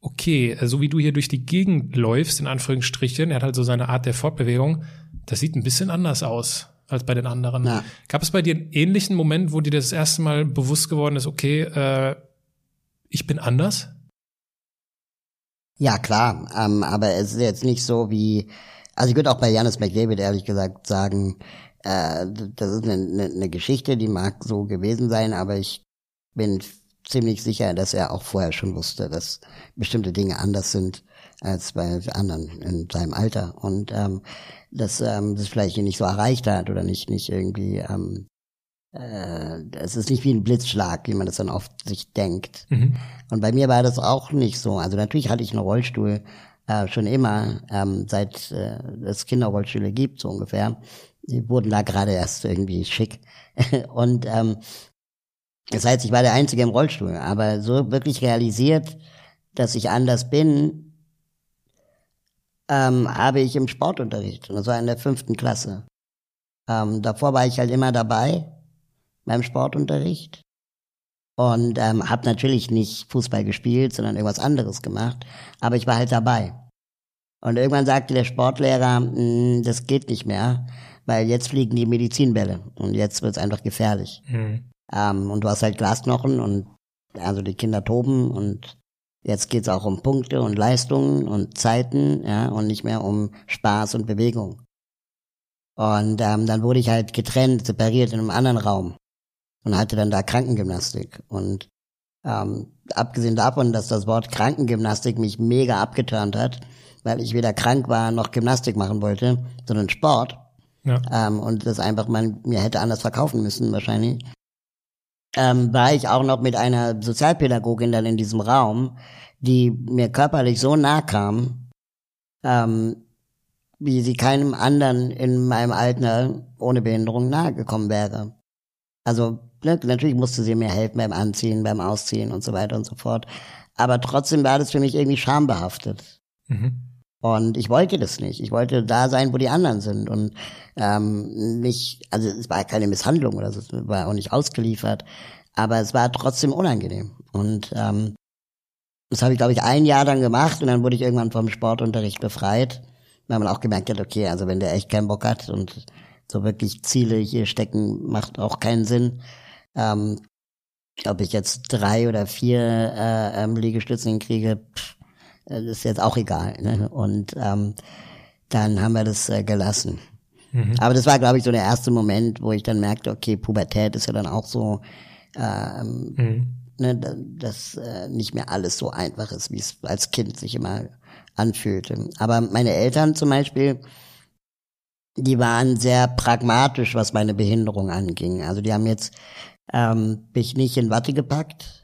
okay, so wie du hier durch die Gegend läufst, in Anführungsstrichen, er hat halt so seine Art der Fortbewegung, das sieht ein bisschen anders aus als bei den anderen. Ja. Gab es bei dir einen ähnlichen Moment, wo dir das erste Mal bewusst geworden ist, okay, äh, ich bin anders? Ja, klar, ähm, aber es ist jetzt nicht so wie, also ich würde auch bei Janis McDavid ehrlich gesagt sagen, äh, das ist eine, eine, eine Geschichte, die mag so gewesen sein, aber ich bin ziemlich sicher, dass er auch vorher schon wusste, dass bestimmte Dinge anders sind als bei anderen in seinem Alter. Und ähm, dass ähm, das vielleicht nicht so erreicht hat oder nicht nicht irgendwie ähm, äh, es ist nicht wie ein Blitzschlag, wie man das dann oft sich denkt. Mhm. Und bei mir war das auch nicht so. Also natürlich hatte ich einen Rollstuhl äh, schon immer, ähm, seit äh, es Kinderrollstühle gibt, so ungefähr. Die wurden da gerade erst irgendwie schick. und ähm, das heißt, ich war der Einzige im Rollstuhl, aber so wirklich realisiert, dass ich anders bin, ähm, habe ich im Sportunterricht. Und das war in der fünften Klasse. Ähm, davor war ich halt immer dabei beim Sportunterricht und ähm, habe natürlich nicht Fußball gespielt, sondern irgendwas anderes gemacht. Aber ich war halt dabei. Und irgendwann sagte der Sportlehrer, hm, das geht nicht mehr, weil jetzt fliegen die Medizinbälle und jetzt wird's einfach gefährlich. Mhm. Ähm, und du hast halt Glasknochen und also die Kinder toben und jetzt geht's auch um Punkte und Leistungen und Zeiten, ja, und nicht mehr um Spaß und Bewegung. Und ähm, dann wurde ich halt getrennt, separiert in einem anderen Raum und hatte dann da Krankengymnastik. Und ähm, abgesehen davon, dass das Wort Krankengymnastik mich mega abgeturnt hat, weil ich weder krank war noch Gymnastik machen wollte, sondern Sport. Ja. Ähm, und das einfach man mir hätte anders verkaufen müssen wahrscheinlich ähm, war ich auch noch mit einer Sozialpädagogin dann in diesem Raum, die mir körperlich so nah kam, ähm, wie sie keinem anderen in meinem Alter ohne Behinderung nahe gekommen wäre. Also ne, natürlich musste sie mir helfen beim Anziehen, beim Ausziehen und so weiter und so fort. Aber trotzdem war das für mich irgendwie schambehaftet. Mhm. Und ich wollte das nicht. Ich wollte da sein, wo die anderen sind. Und ähm, nicht, also es war keine Misshandlung oder so, es war auch nicht ausgeliefert. Aber es war trotzdem unangenehm. Und ähm, das habe ich, glaube ich, ein Jahr dann gemacht und dann wurde ich irgendwann vom Sportunterricht befreit. Weil man auch gemerkt hat, okay, also wenn der echt keinen Bock hat und so wirklich Ziele hier stecken, macht auch keinen Sinn. Ähm, ob ich jetzt drei oder vier äh, ähm, Liegestützen hinkriege, pff, das ist jetzt auch egal. Ne? Und ähm, dann haben wir das äh, gelassen. Mhm. Aber das war, glaube ich, so der erste Moment, wo ich dann merkte, okay, Pubertät ist ja dann auch so, ähm, mhm. ne, dass äh, nicht mehr alles so einfach ist, wie es als Kind sich immer anfühlte. Aber meine Eltern zum Beispiel, die waren sehr pragmatisch, was meine Behinderung anging. Also die haben jetzt ähm, mich nicht in Watte gepackt,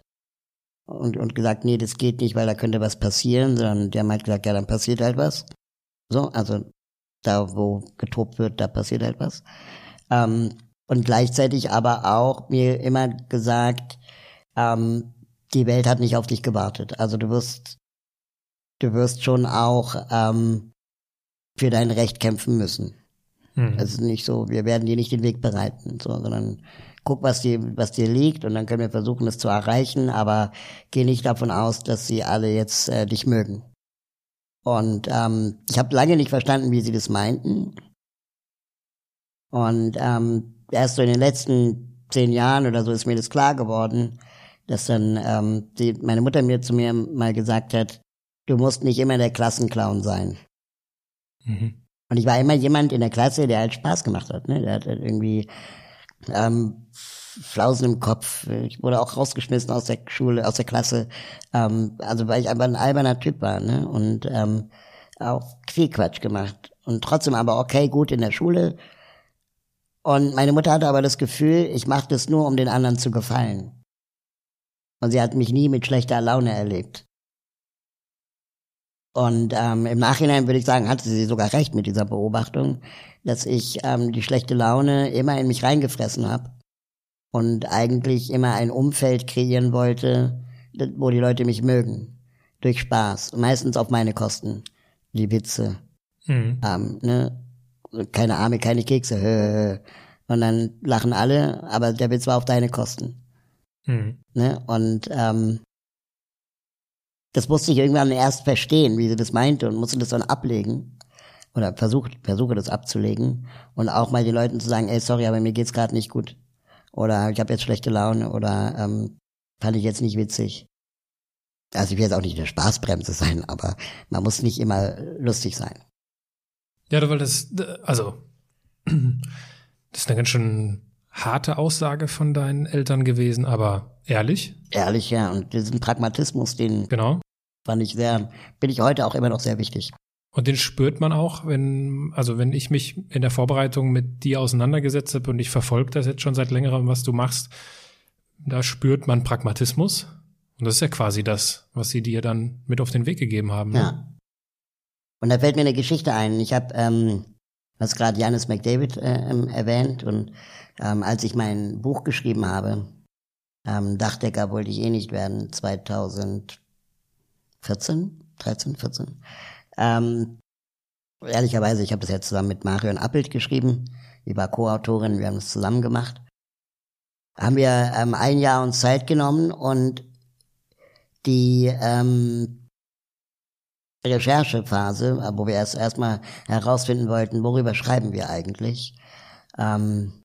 und, und gesagt, nee, das geht nicht, weil da könnte was passieren, sondern die haben halt gesagt, ja, dann passiert halt was. So, also da, wo getobt wird, da passiert halt was. Ähm, und gleichzeitig aber auch mir immer gesagt, ähm, die Welt hat nicht auf dich gewartet. Also du wirst, du wirst schon auch ähm, für dein Recht kämpfen müssen. Hm. Es ist nicht so, wir werden dir nicht den Weg bereiten, so, sondern guck, was dir, was dir liegt und dann können wir versuchen, es zu erreichen, aber geh nicht davon aus, dass sie alle jetzt äh, dich mögen. Und ähm, ich habe lange nicht verstanden, wie sie das meinten. Und ähm, erst so in den letzten zehn Jahren oder so ist mir das klar geworden, dass dann ähm, die, meine Mutter mir zu mir mal gesagt hat, du musst nicht immer der Klassenclown sein. Mhm. Und ich war immer jemand in der Klasse, der halt Spaß gemacht hat. Ne? Der hat halt irgendwie ähm, Flausen im Kopf. Ich wurde auch rausgeschmissen aus der Schule, aus der Klasse. Ähm, also weil ich einfach ein alberner Typ war, ne? Und ähm, auch viel Quatsch gemacht. Und trotzdem aber okay, gut in der Schule. Und meine Mutter hatte aber das Gefühl, ich mache das nur, um den anderen zu gefallen. Und sie hat mich nie mit schlechter Laune erlebt. Und ähm, im Nachhinein würde ich sagen, hatte sie sogar recht mit dieser Beobachtung, dass ich ähm, die schlechte Laune immer in mich reingefressen habe und eigentlich immer ein Umfeld kreieren wollte, wo die Leute mich mögen. Durch Spaß. Meistens auf meine Kosten. Die Witze. Mhm. Ähm, ne? Keine Arme, keine Kekse. Und dann lachen alle, aber der Witz war auf deine Kosten. Mhm. Ne? Und ähm, das musste ich irgendwann erst verstehen, wie sie das meinte und musste das dann ablegen. Oder versucht, versuche das abzulegen und auch mal den Leuten zu sagen, ey, sorry, aber mir geht's gerade nicht gut. Oder ich habe jetzt schlechte Laune oder ähm, fand ich jetzt nicht witzig. Also ich will jetzt auch nicht eine Spaßbremse sein, aber man muss nicht immer lustig sein. Ja, weil das, also, das ist eine ganz schön harte Aussage von deinen Eltern gewesen, aber ehrlich? Ehrlich, ja. Und diesen Pragmatismus, den genau. fand ich sehr, bin ich heute auch immer noch sehr wichtig. Und den spürt man auch, wenn, also wenn ich mich in der Vorbereitung mit dir auseinandergesetzt habe und ich verfolge das jetzt schon seit längerem, was du machst, da spürt man Pragmatismus. Und das ist ja quasi das, was sie dir dann mit auf den Weg gegeben haben. Ne? Ja. Und da fällt mir eine Geschichte ein. Ich habe, ähm, was gerade Janis McDavid äh, ähm, erwähnt und ähm, als ich mein Buch geschrieben habe, ähm, Dachdecker wollte ich eh nicht werden, 2014, 13, 14. Ähm, ehrlicherweise, ich habe das jetzt zusammen mit Marion Appelt geschrieben. Die war Co-Autorin, wir haben es zusammen gemacht. Haben wir ähm, ein Jahr uns Zeit genommen und die ähm, Recherchephase, wo wir erst erstmal herausfinden wollten, worüber schreiben wir eigentlich, ähm,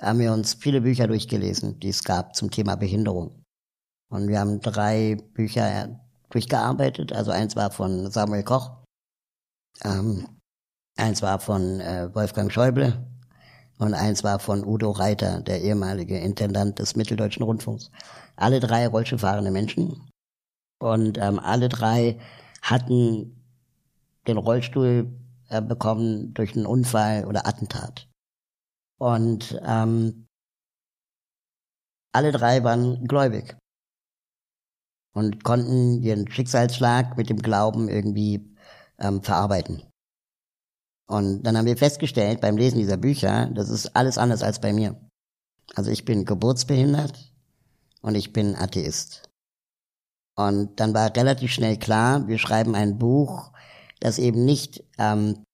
haben wir uns viele Bücher durchgelesen, die es gab zum Thema Behinderung. Und wir haben drei Bücher durchgearbeitet. Also eins war von Samuel Koch, ähm, eins war von äh, Wolfgang Schäuble und eins war von Udo Reiter, der ehemalige Intendant des Mitteldeutschen Rundfunks. Alle drei Rollstuhlfahrende Menschen und ähm, alle drei hatten den Rollstuhl äh, bekommen durch einen Unfall oder Attentat. Und ähm, alle drei waren gläubig und konnten ihren Schicksalsschlag mit dem Glauben irgendwie ähm, verarbeiten. Und dann haben wir festgestellt beim Lesen dieser Bücher, das ist alles anders als bei mir. Also ich bin geburtsbehindert und ich bin Atheist. Und dann war relativ schnell klar, wir schreiben ein Buch, das eben nicht ähm,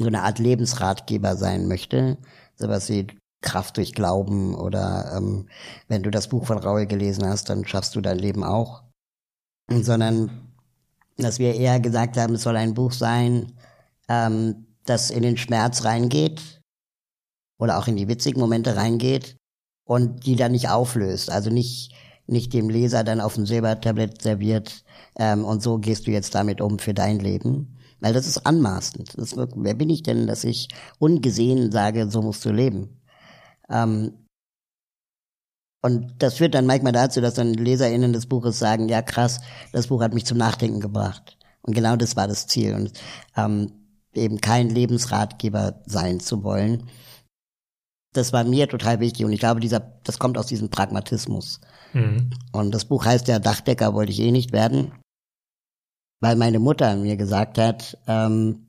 so eine Art Lebensratgeber sein möchte, sowas wie Kraft durch Glauben oder ähm, wenn du das Buch von Raul gelesen hast, dann schaffst du dein Leben auch. Sondern dass wir eher gesagt haben, es soll ein Buch sein, ähm, das in den Schmerz reingeht oder auch in die witzigen Momente reingeht und die dann nicht auflöst. Also nicht, nicht dem Leser dann auf dem Silbertablett serviert ähm, und so gehst du jetzt damit um für dein Leben. Weil das ist anmaßend. Das ist, wer bin ich denn, dass ich ungesehen sage, so musst du leben? Ähm, und das führt dann manchmal dazu, dass dann LeserInnen des Buches sagen, ja krass, das Buch hat mich zum Nachdenken gebracht. Und genau das war das Ziel. Und ähm, eben kein Lebensratgeber sein zu wollen. Das war mir total wichtig und ich glaube, dieser, das kommt aus diesem Pragmatismus. Mhm. Und das Buch heißt ja Dachdecker wollte ich eh nicht werden, weil meine Mutter mir gesagt hat, ähm,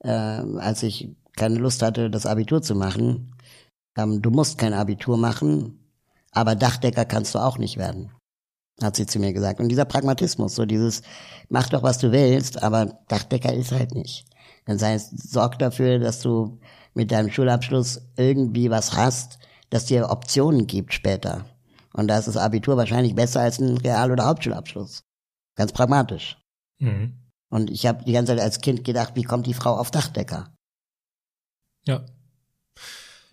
äh, als ich keine Lust hatte, das Abitur zu machen, ähm, du musst kein Abitur machen, aber Dachdecker kannst du auch nicht werden, hat sie zu mir gesagt. Und dieser Pragmatismus, so dieses, mach doch, was du willst, aber Dachdecker ist halt nicht. Das heißt, sorg dafür, dass du mit deinem Schulabschluss irgendwie was hast, das dir Optionen gibt später. Und da ist das Abitur wahrscheinlich besser als ein Real- oder Hauptschulabschluss. Ganz pragmatisch. Mhm. Und ich habe die ganze Zeit als Kind gedacht, wie kommt die Frau auf Dachdecker? Ja.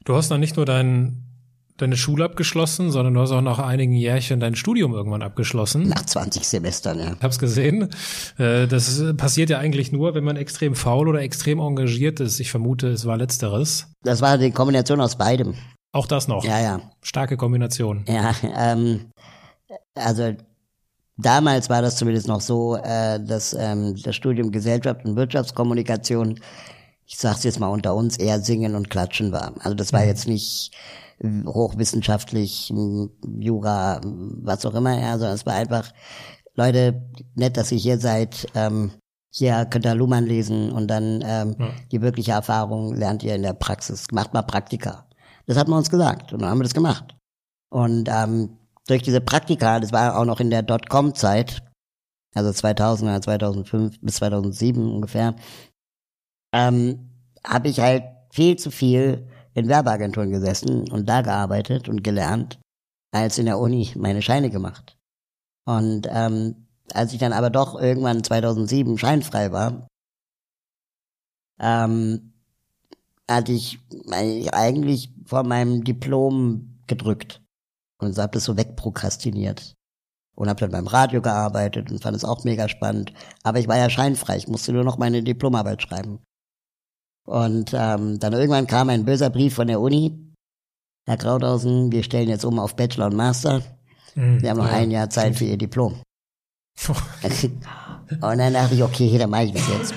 Du hast dann nicht nur dein, deine Schule abgeschlossen, sondern du hast auch nach einigen Jährchen dein Studium irgendwann abgeschlossen. Nach 20 Semestern, ja. Ich hab's gesehen. Äh, das passiert ja eigentlich nur, wenn man extrem faul oder extrem engagiert ist. Ich vermute, es war letzteres. Das war die Kombination aus beidem. Auch das noch. Ja, ja. Starke Kombination. Ja, ähm, also damals war das zumindest noch so, äh, dass ähm, das Studium Gesellschaft und Wirtschaftskommunikation ich sag's jetzt mal unter uns, eher singen und klatschen war. Also das war mhm. jetzt nicht hochwissenschaftlich, Jura, was auch immer, ja, sondern es war einfach Leute, nett, dass ihr hier seid. Ähm, hier könnt ihr Luhmann lesen und dann ähm, Ja. die wirkliche Erfahrung lernt ihr in der Praxis. Macht mal Praktika. Das hat man uns gesagt und dann haben wir das gemacht. Und ähm, durch diese Praktika, das war auch noch in der Dotcom-Zeit, also 2000 oder 2005 bis 2007 ungefähr, ähm, habe ich halt viel zu viel in Werbeagenturen gesessen und da gearbeitet und gelernt, als in der Uni meine Scheine gemacht. Und ähm, als ich dann aber doch irgendwann 2007 scheinfrei war, ähm, hatte ich eigentlich vor meinem Diplom gedrückt und habe das so wegprokrastiniert. Und habe dann beim Radio gearbeitet und fand es auch mega spannend. Aber ich war ja scheinfrei, ich musste nur noch meine Diplomarbeit schreiben. Und ähm, dann irgendwann kam ein böser Brief von der Uni. Herr Krauthausen, wir stellen jetzt um auf Bachelor und Master. Mhm. Sie haben noch Ja, ein Jahr Zeit für Ihr Diplom. Und dann dachte ich, okay, dann mache ich das jetzt.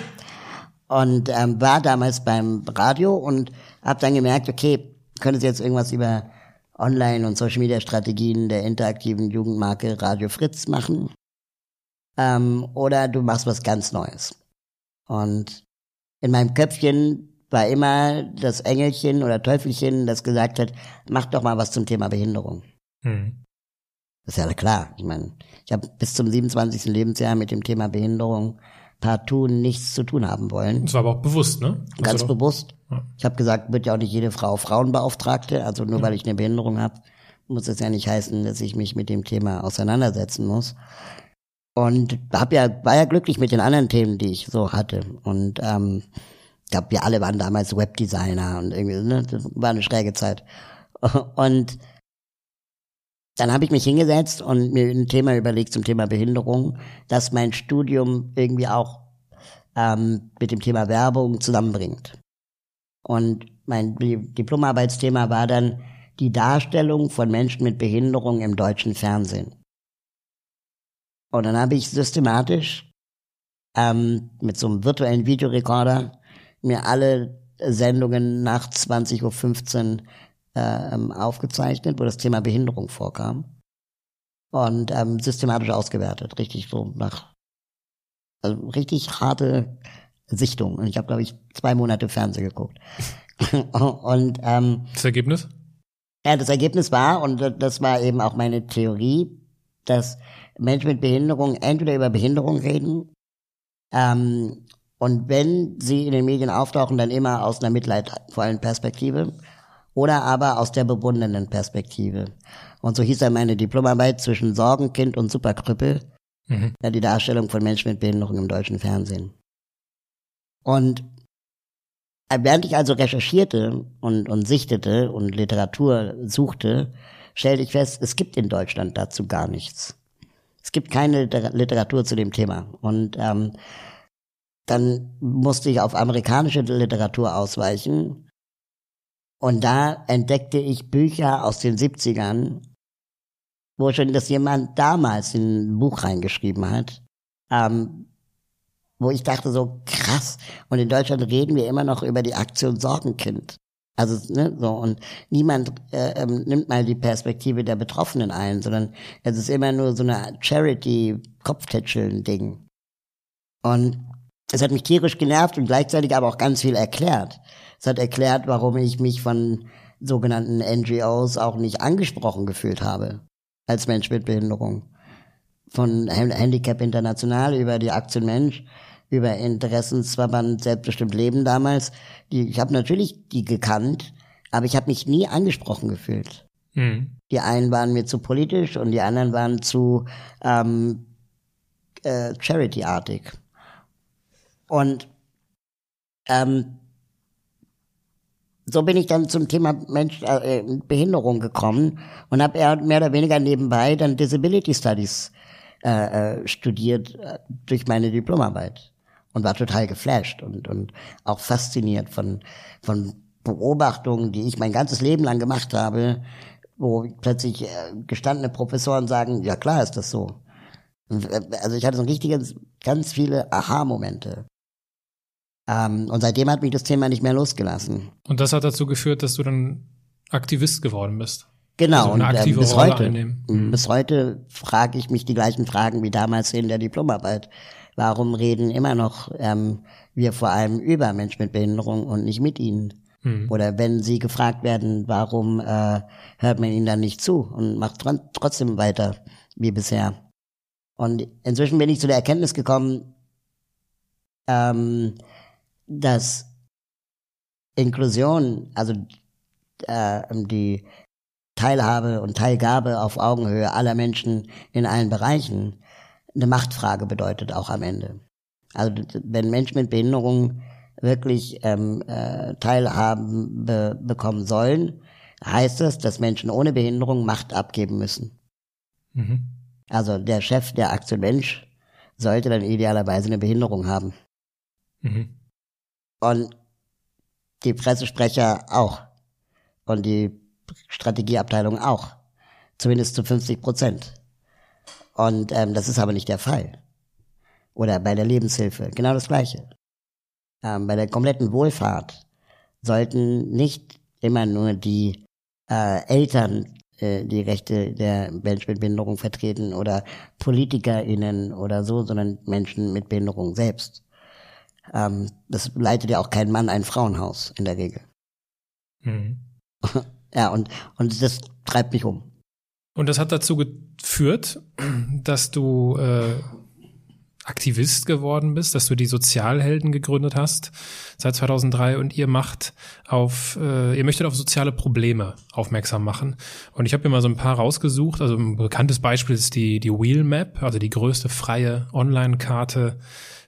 Und ähm, war damals beim Radio und habe dann gemerkt, okay, könnte Sie jetzt irgendwas über Online- und Social-Media-Strategien der interaktiven Jugendmarke Radio Fritz machen? Ähm, oder du machst was ganz Neues. Und in meinem Köpfchen war immer das Engelchen oder Teufelchen, das gesagt hat, mach doch mal was zum Thema Behinderung. Mhm. Das ist ja klar. Ich meine, ich habe bis zum 27. Lebensjahr mit dem Thema Behinderung partout nichts zu tun haben wollen. Das war aber auch bewusst, ne? Hast Ganz bewusst. Ja. Ich habe gesagt, wird ja auch nicht jede Frau Frauenbeauftragte. Also nur weil ich eine Behinderung habe, muss das ja nicht heißen, dass ich mich mit dem Thema auseinandersetzen muss. Und hab ja, war ja glücklich mit den anderen Themen, die ich so hatte. Und ähm, ich glaube, wir alle waren damals Webdesigner und irgendwie, ne, das war eine schräge Zeit. Und dann habe ich mich hingesetzt und mir ein Thema überlegt zum Thema Behinderung, dass mein Studium irgendwie auch ähm, mit dem Thema Werbung zusammenbringt. Und mein Di- Diplomarbeitsthema war dann die Darstellung von Menschen mit Behinderung im deutschen Fernsehen. Und dann habe ich systematisch ähm, mit so einem virtuellen Videorekorder mir alle Sendungen nach 20.15 Uhr ähm, aufgezeichnet, wo das Thema Behinderung vorkam. Und ähm, systematisch ausgewertet, richtig so nach, also richtig harte Sichtung. Und ich habe, glaube ich, zwei Monate Fernsehen geguckt. und ähm, Das Ergebnis? ja, das Ergebnis war, und das war eben auch meine Theorie, dass Menschen mit Behinderung entweder über Behinderung reden, ähm, und wenn sie in den Medien auftauchen, dann immer aus einer mitleidvollen Perspektive oder aber aus der bewundernden Perspektive. Und so hieß dann meine Diplomarbeit zwischen Sorgenkind und Superkrüppel, Mhm. die Darstellung von Menschen mit Behinderung im deutschen Fernsehen. Und während ich also recherchierte und, und sichtete und Literatur suchte, stellte ich fest, es gibt in Deutschland dazu gar nichts. Es gibt keine Liter- Literatur zu dem Thema. Und ähm, dann musste ich auf amerikanische Literatur ausweichen. Und da entdeckte ich Bücher aus den 70ern, wo schon das jemand damals in ein Buch reingeschrieben hat, ähm, wo ich dachte so krass. Und in Deutschland reden wir immer noch über die Aktion Sorgenkind. Also ne, so und niemand äh, ähm, nimmt mal die Perspektive der Betroffenen ein, sondern es ist immer nur so eine Charity-Kopftätscheln-Ding. Und es hat mich tierisch genervt und gleichzeitig aber auch ganz viel erklärt. Es hat erklärt, warum ich mich von sogenannten NGOs auch nicht angesprochen gefühlt habe als Mensch mit Behinderung. Von Hand- Handicap International über die Aktion Mensch, über Interessensverband Selbstbestimmt Leben damals. Die, ich habe natürlich die gekannt, aber ich habe mich nie angesprochen gefühlt. Mhm. Die einen waren mir zu politisch und die anderen waren zu ähm, äh, Charity-artig. Und ähm, so bin ich dann zum Thema Mensch, äh, Behinderung gekommen und habe eher mehr oder weniger nebenbei dann Disability Studies äh, äh, studiert äh, durch meine Diplomarbeit und war total geflasht und, und auch fasziniert von, von Beobachtungen, die ich mein ganzes Leben lang gemacht habe, wo plötzlich äh, gestandene Professoren sagen, ja klar ist das so. Also ich hatte so ein richtiges, ganz viele Aha-Momente. Ähm, und seitdem hat mich das Thema nicht mehr losgelassen. Und das hat dazu geführt, dass du dann Aktivist geworden bist. Genau, also eine und aktive bis Rolle heute, einnehmen. m, bis heute frage ich mich die gleichen Fragen wie damals in der Diplomarbeit. Warum reden immer noch ähm, wir vor allem über Menschen mit Behinderung und nicht mit ihnen? Oder wenn sie gefragt werden, warum äh, hört man ihnen dann nicht zu und macht tr trotzdem weiter wie bisher? Und inzwischen bin ich zu der Erkenntnis gekommen, ähm, dass Inklusion, also äh, die Teilhabe und Teilgabe auf Augenhöhe aller Menschen in allen Bereichen eine Machtfrage bedeutet auch am Ende. Also wenn Menschen mit Behinderung wirklich ähm, äh, Teilhaben be bekommen sollen, heißt das, dass Menschen ohne Behinderung Macht abgeben müssen. Mhm. Also der Chef der Aktion Mensch sollte dann idealerweise eine Behinderung haben. Mhm. Und die Pressesprecher auch. Und die Strategieabteilung auch. Zumindest zu 50 Prozent. Und ähm, das ist aber nicht der Fall. Oder bei der Lebenshilfe, genau das Gleiche. Ähm, bei der kompletten Wohlfahrt sollten nicht immer nur die äh, Eltern äh, die Rechte der Menschen mit Behinderung vertreten oder PolitikerInnen oder so, sondern Menschen mit Behinderung selbst. Ähm, das leitet ja auch kein Mann ein Frauenhaus in der Regel. Mhm. Ja, und, und das treibt mich um. Und das hat dazu geführt, dass du äh, Aktivist geworden bist, dass du die Sozialhelden gegründet hast seit 2003 und ihr macht auf, äh, ihr möchtet auf soziale Probleme aufmerksam machen. Und ich habe mir mal so ein paar rausgesucht. Also ein bekanntes Beispiel ist die die Wheel Map, also die größte freie Online-Karte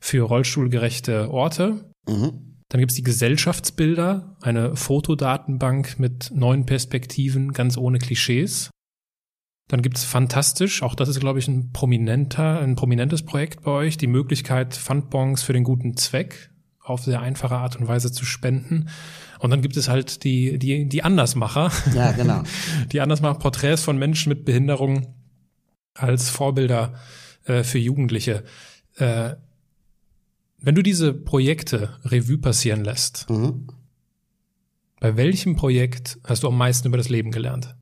für rollstuhlgerechte Orte. Mhm. Dann gibt's die Gesellschaftsbilder, eine Fotodatenbank mit neuen Perspektiven, ganz ohne Klischees. Dann gibt's Fantastisch, auch das ist, glaube ich, ein prominenter, ein prominentes Projekt bei euch, die Möglichkeit, Fundbons für den guten Zweck auf sehr einfache Art und Weise zu spenden. Und dann gibt es halt die, die, die Andersmacher. Ja, genau. Die Andersmacher Porträts von Menschen mit Behinderung als Vorbilder äh, für Jugendliche. Äh, wenn du diese Projekte Revue passieren lässt, Mhm. bei welchem Projekt hast du am meisten über das Leben gelernt?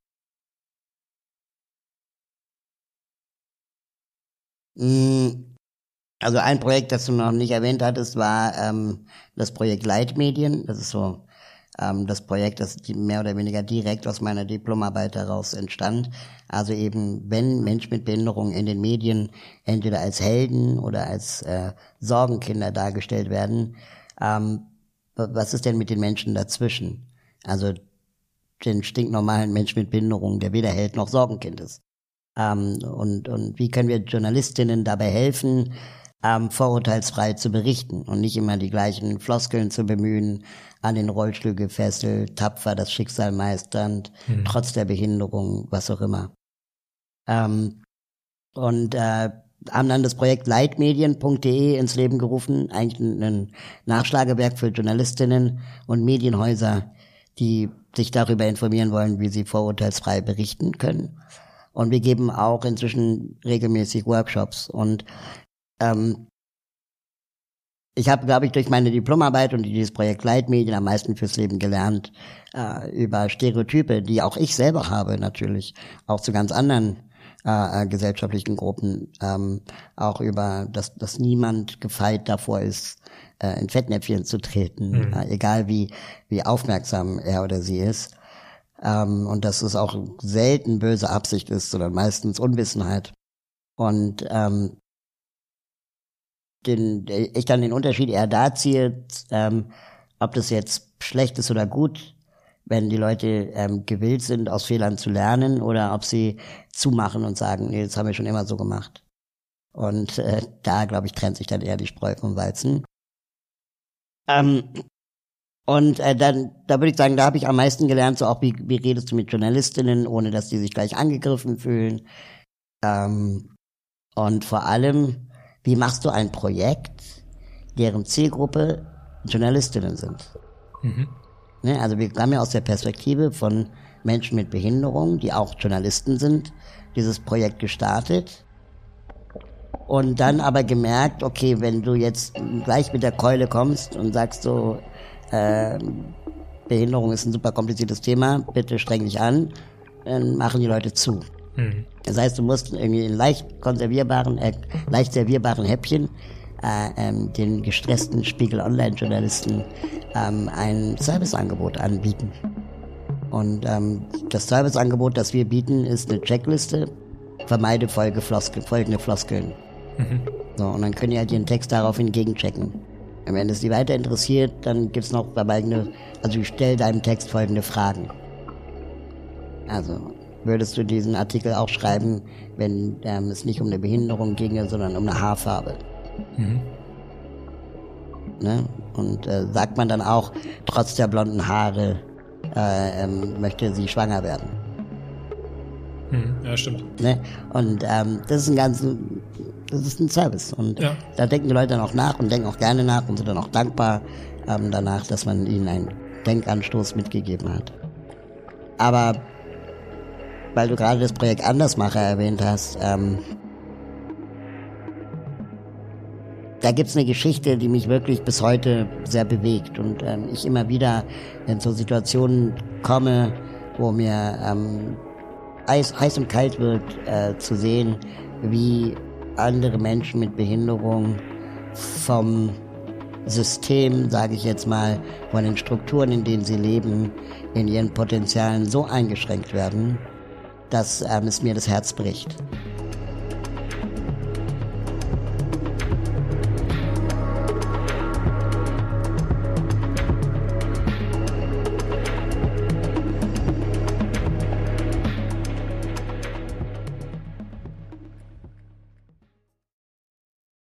Also ein Projekt, das du noch nicht erwähnt hattest, war ähm, das Projekt Leitmedien. Das ist so ähm, das Projekt, das mehr oder weniger direkt aus meiner Diplomarbeit heraus entstand. Also eben, wenn Menschen mit Behinderung in den Medien entweder als Helden oder als äh, Sorgenkinder dargestellt werden, ähm, wa- was ist denn mit den Menschen dazwischen? Also den stinknormalen Mensch mit Behinderung, der weder Held noch Sorgenkind ist. Ähm, und, und wie können wir Journalistinnen dabei helfen, ähm, vorurteilsfrei zu berichten und nicht immer die gleichen Floskeln zu bemühen, an den Rollstuhl gefesselt, tapfer das Schicksal meisternd, trotz der Behinderung, was auch immer. Ähm, und äh, haben dann das Projekt leitmedien.de ins Leben gerufen, eigentlich ein Nachschlagewerk für Journalistinnen und Medienhäuser, die sich darüber informieren wollen, wie sie vorurteilsfrei berichten können. Und wir geben auch inzwischen regelmäßig Workshops. Und ähm, ich habe, glaube ich, durch meine Diplomarbeit und dieses Projekt Leitmedien am meisten fürs Leben gelernt äh, über Stereotype, die auch ich selber habe natürlich, auch zu ganz anderen äh, äh, gesellschaftlichen Gruppen, ähm, auch über, dass, dass niemand gefeit davor ist, äh, in Fettnäpfchen zu treten, äh, egal wie, wie aufmerksam er oder sie ist. Ähm, und dass es auch selten böse Absicht ist, sondern meistens Unwissenheit. Und ähm, den, ich dann den Unterschied eher da ziehe, ähm, ob das jetzt schlecht ist oder gut, wenn die Leute ähm, gewillt sind, aus Fehlern zu lernen, oder ob sie zumachen und sagen, nee, das haben wir schon immer so gemacht. Und äh, da, glaube ich, trennt sich dann eher die Spreu vom Weizen. Ähm, und äh, dann, da würde ich sagen, da habe ich am meisten gelernt, so auch wie, wie redest du mit Journalistinnen, ohne dass die sich gleich angegriffen fühlen. Ähm, und vor allem, wie machst du ein Projekt, deren Zielgruppe Journalistinnen sind? Ne, also wir haben ja aus der Perspektive von Menschen mit Behinderung, die auch Journalisten sind, dieses Projekt gestartet. Und dann aber gemerkt, okay, wenn du jetzt gleich mit der Keule kommst und sagst so, äh, Behinderung ist ein super kompliziertes Thema, bitte streng dich an, dann machen die Leute zu. Mhm. Das heißt, du musst irgendwie in leicht konservierbaren, äh, leicht servierbaren Häppchen äh, ähm, den gestressten Spiegel Online-Journalisten ähm, ein Serviceangebot anbieten. Und ähm, das Serviceangebot, das wir bieten, ist eine Checkliste. Vermeide folge Floskel, folgende Floskeln. Mhm. So, und dann können die halt ihren Text daraufhin gegenchecken. Wenn es die weiter interessiert, dann gibt's noch dabei eine, also ich stell deinem Text folgende Fragen. Also, würdest du diesen Artikel auch schreiben, wenn ähm, es nicht um eine Behinderung ginge, sondern um eine Haarfarbe? Mhm. Ne? Und äh, sagt man dann auch, trotz der blonden Haare äh, ähm, möchte sie schwanger werden. Mhm. Ja, stimmt. Ne? Und ähm, das ist ein ganz, das ist ein Service. Und ja. da denken die Leute dann auch nach und denken auch gerne nach und sind dann auch dankbar ähm, danach, dass man ihnen einen Denkanstoß mitgegeben hat. Aber weil du gerade das Projekt Andersmacher erwähnt hast, ähm, da gibt's eine Geschichte, die mich wirklich bis heute sehr bewegt und ähm, ich immer wieder in so Situationen komme, wo mir ähm, heiß, heiß und kalt wird, äh, zu sehen, wie andere Menschen mit Behinderung vom System, sage ich jetzt mal, von den Strukturen, in denen sie leben, in ihren Potenzialen so eingeschränkt werden, dass ähm, es mir das Herz bricht.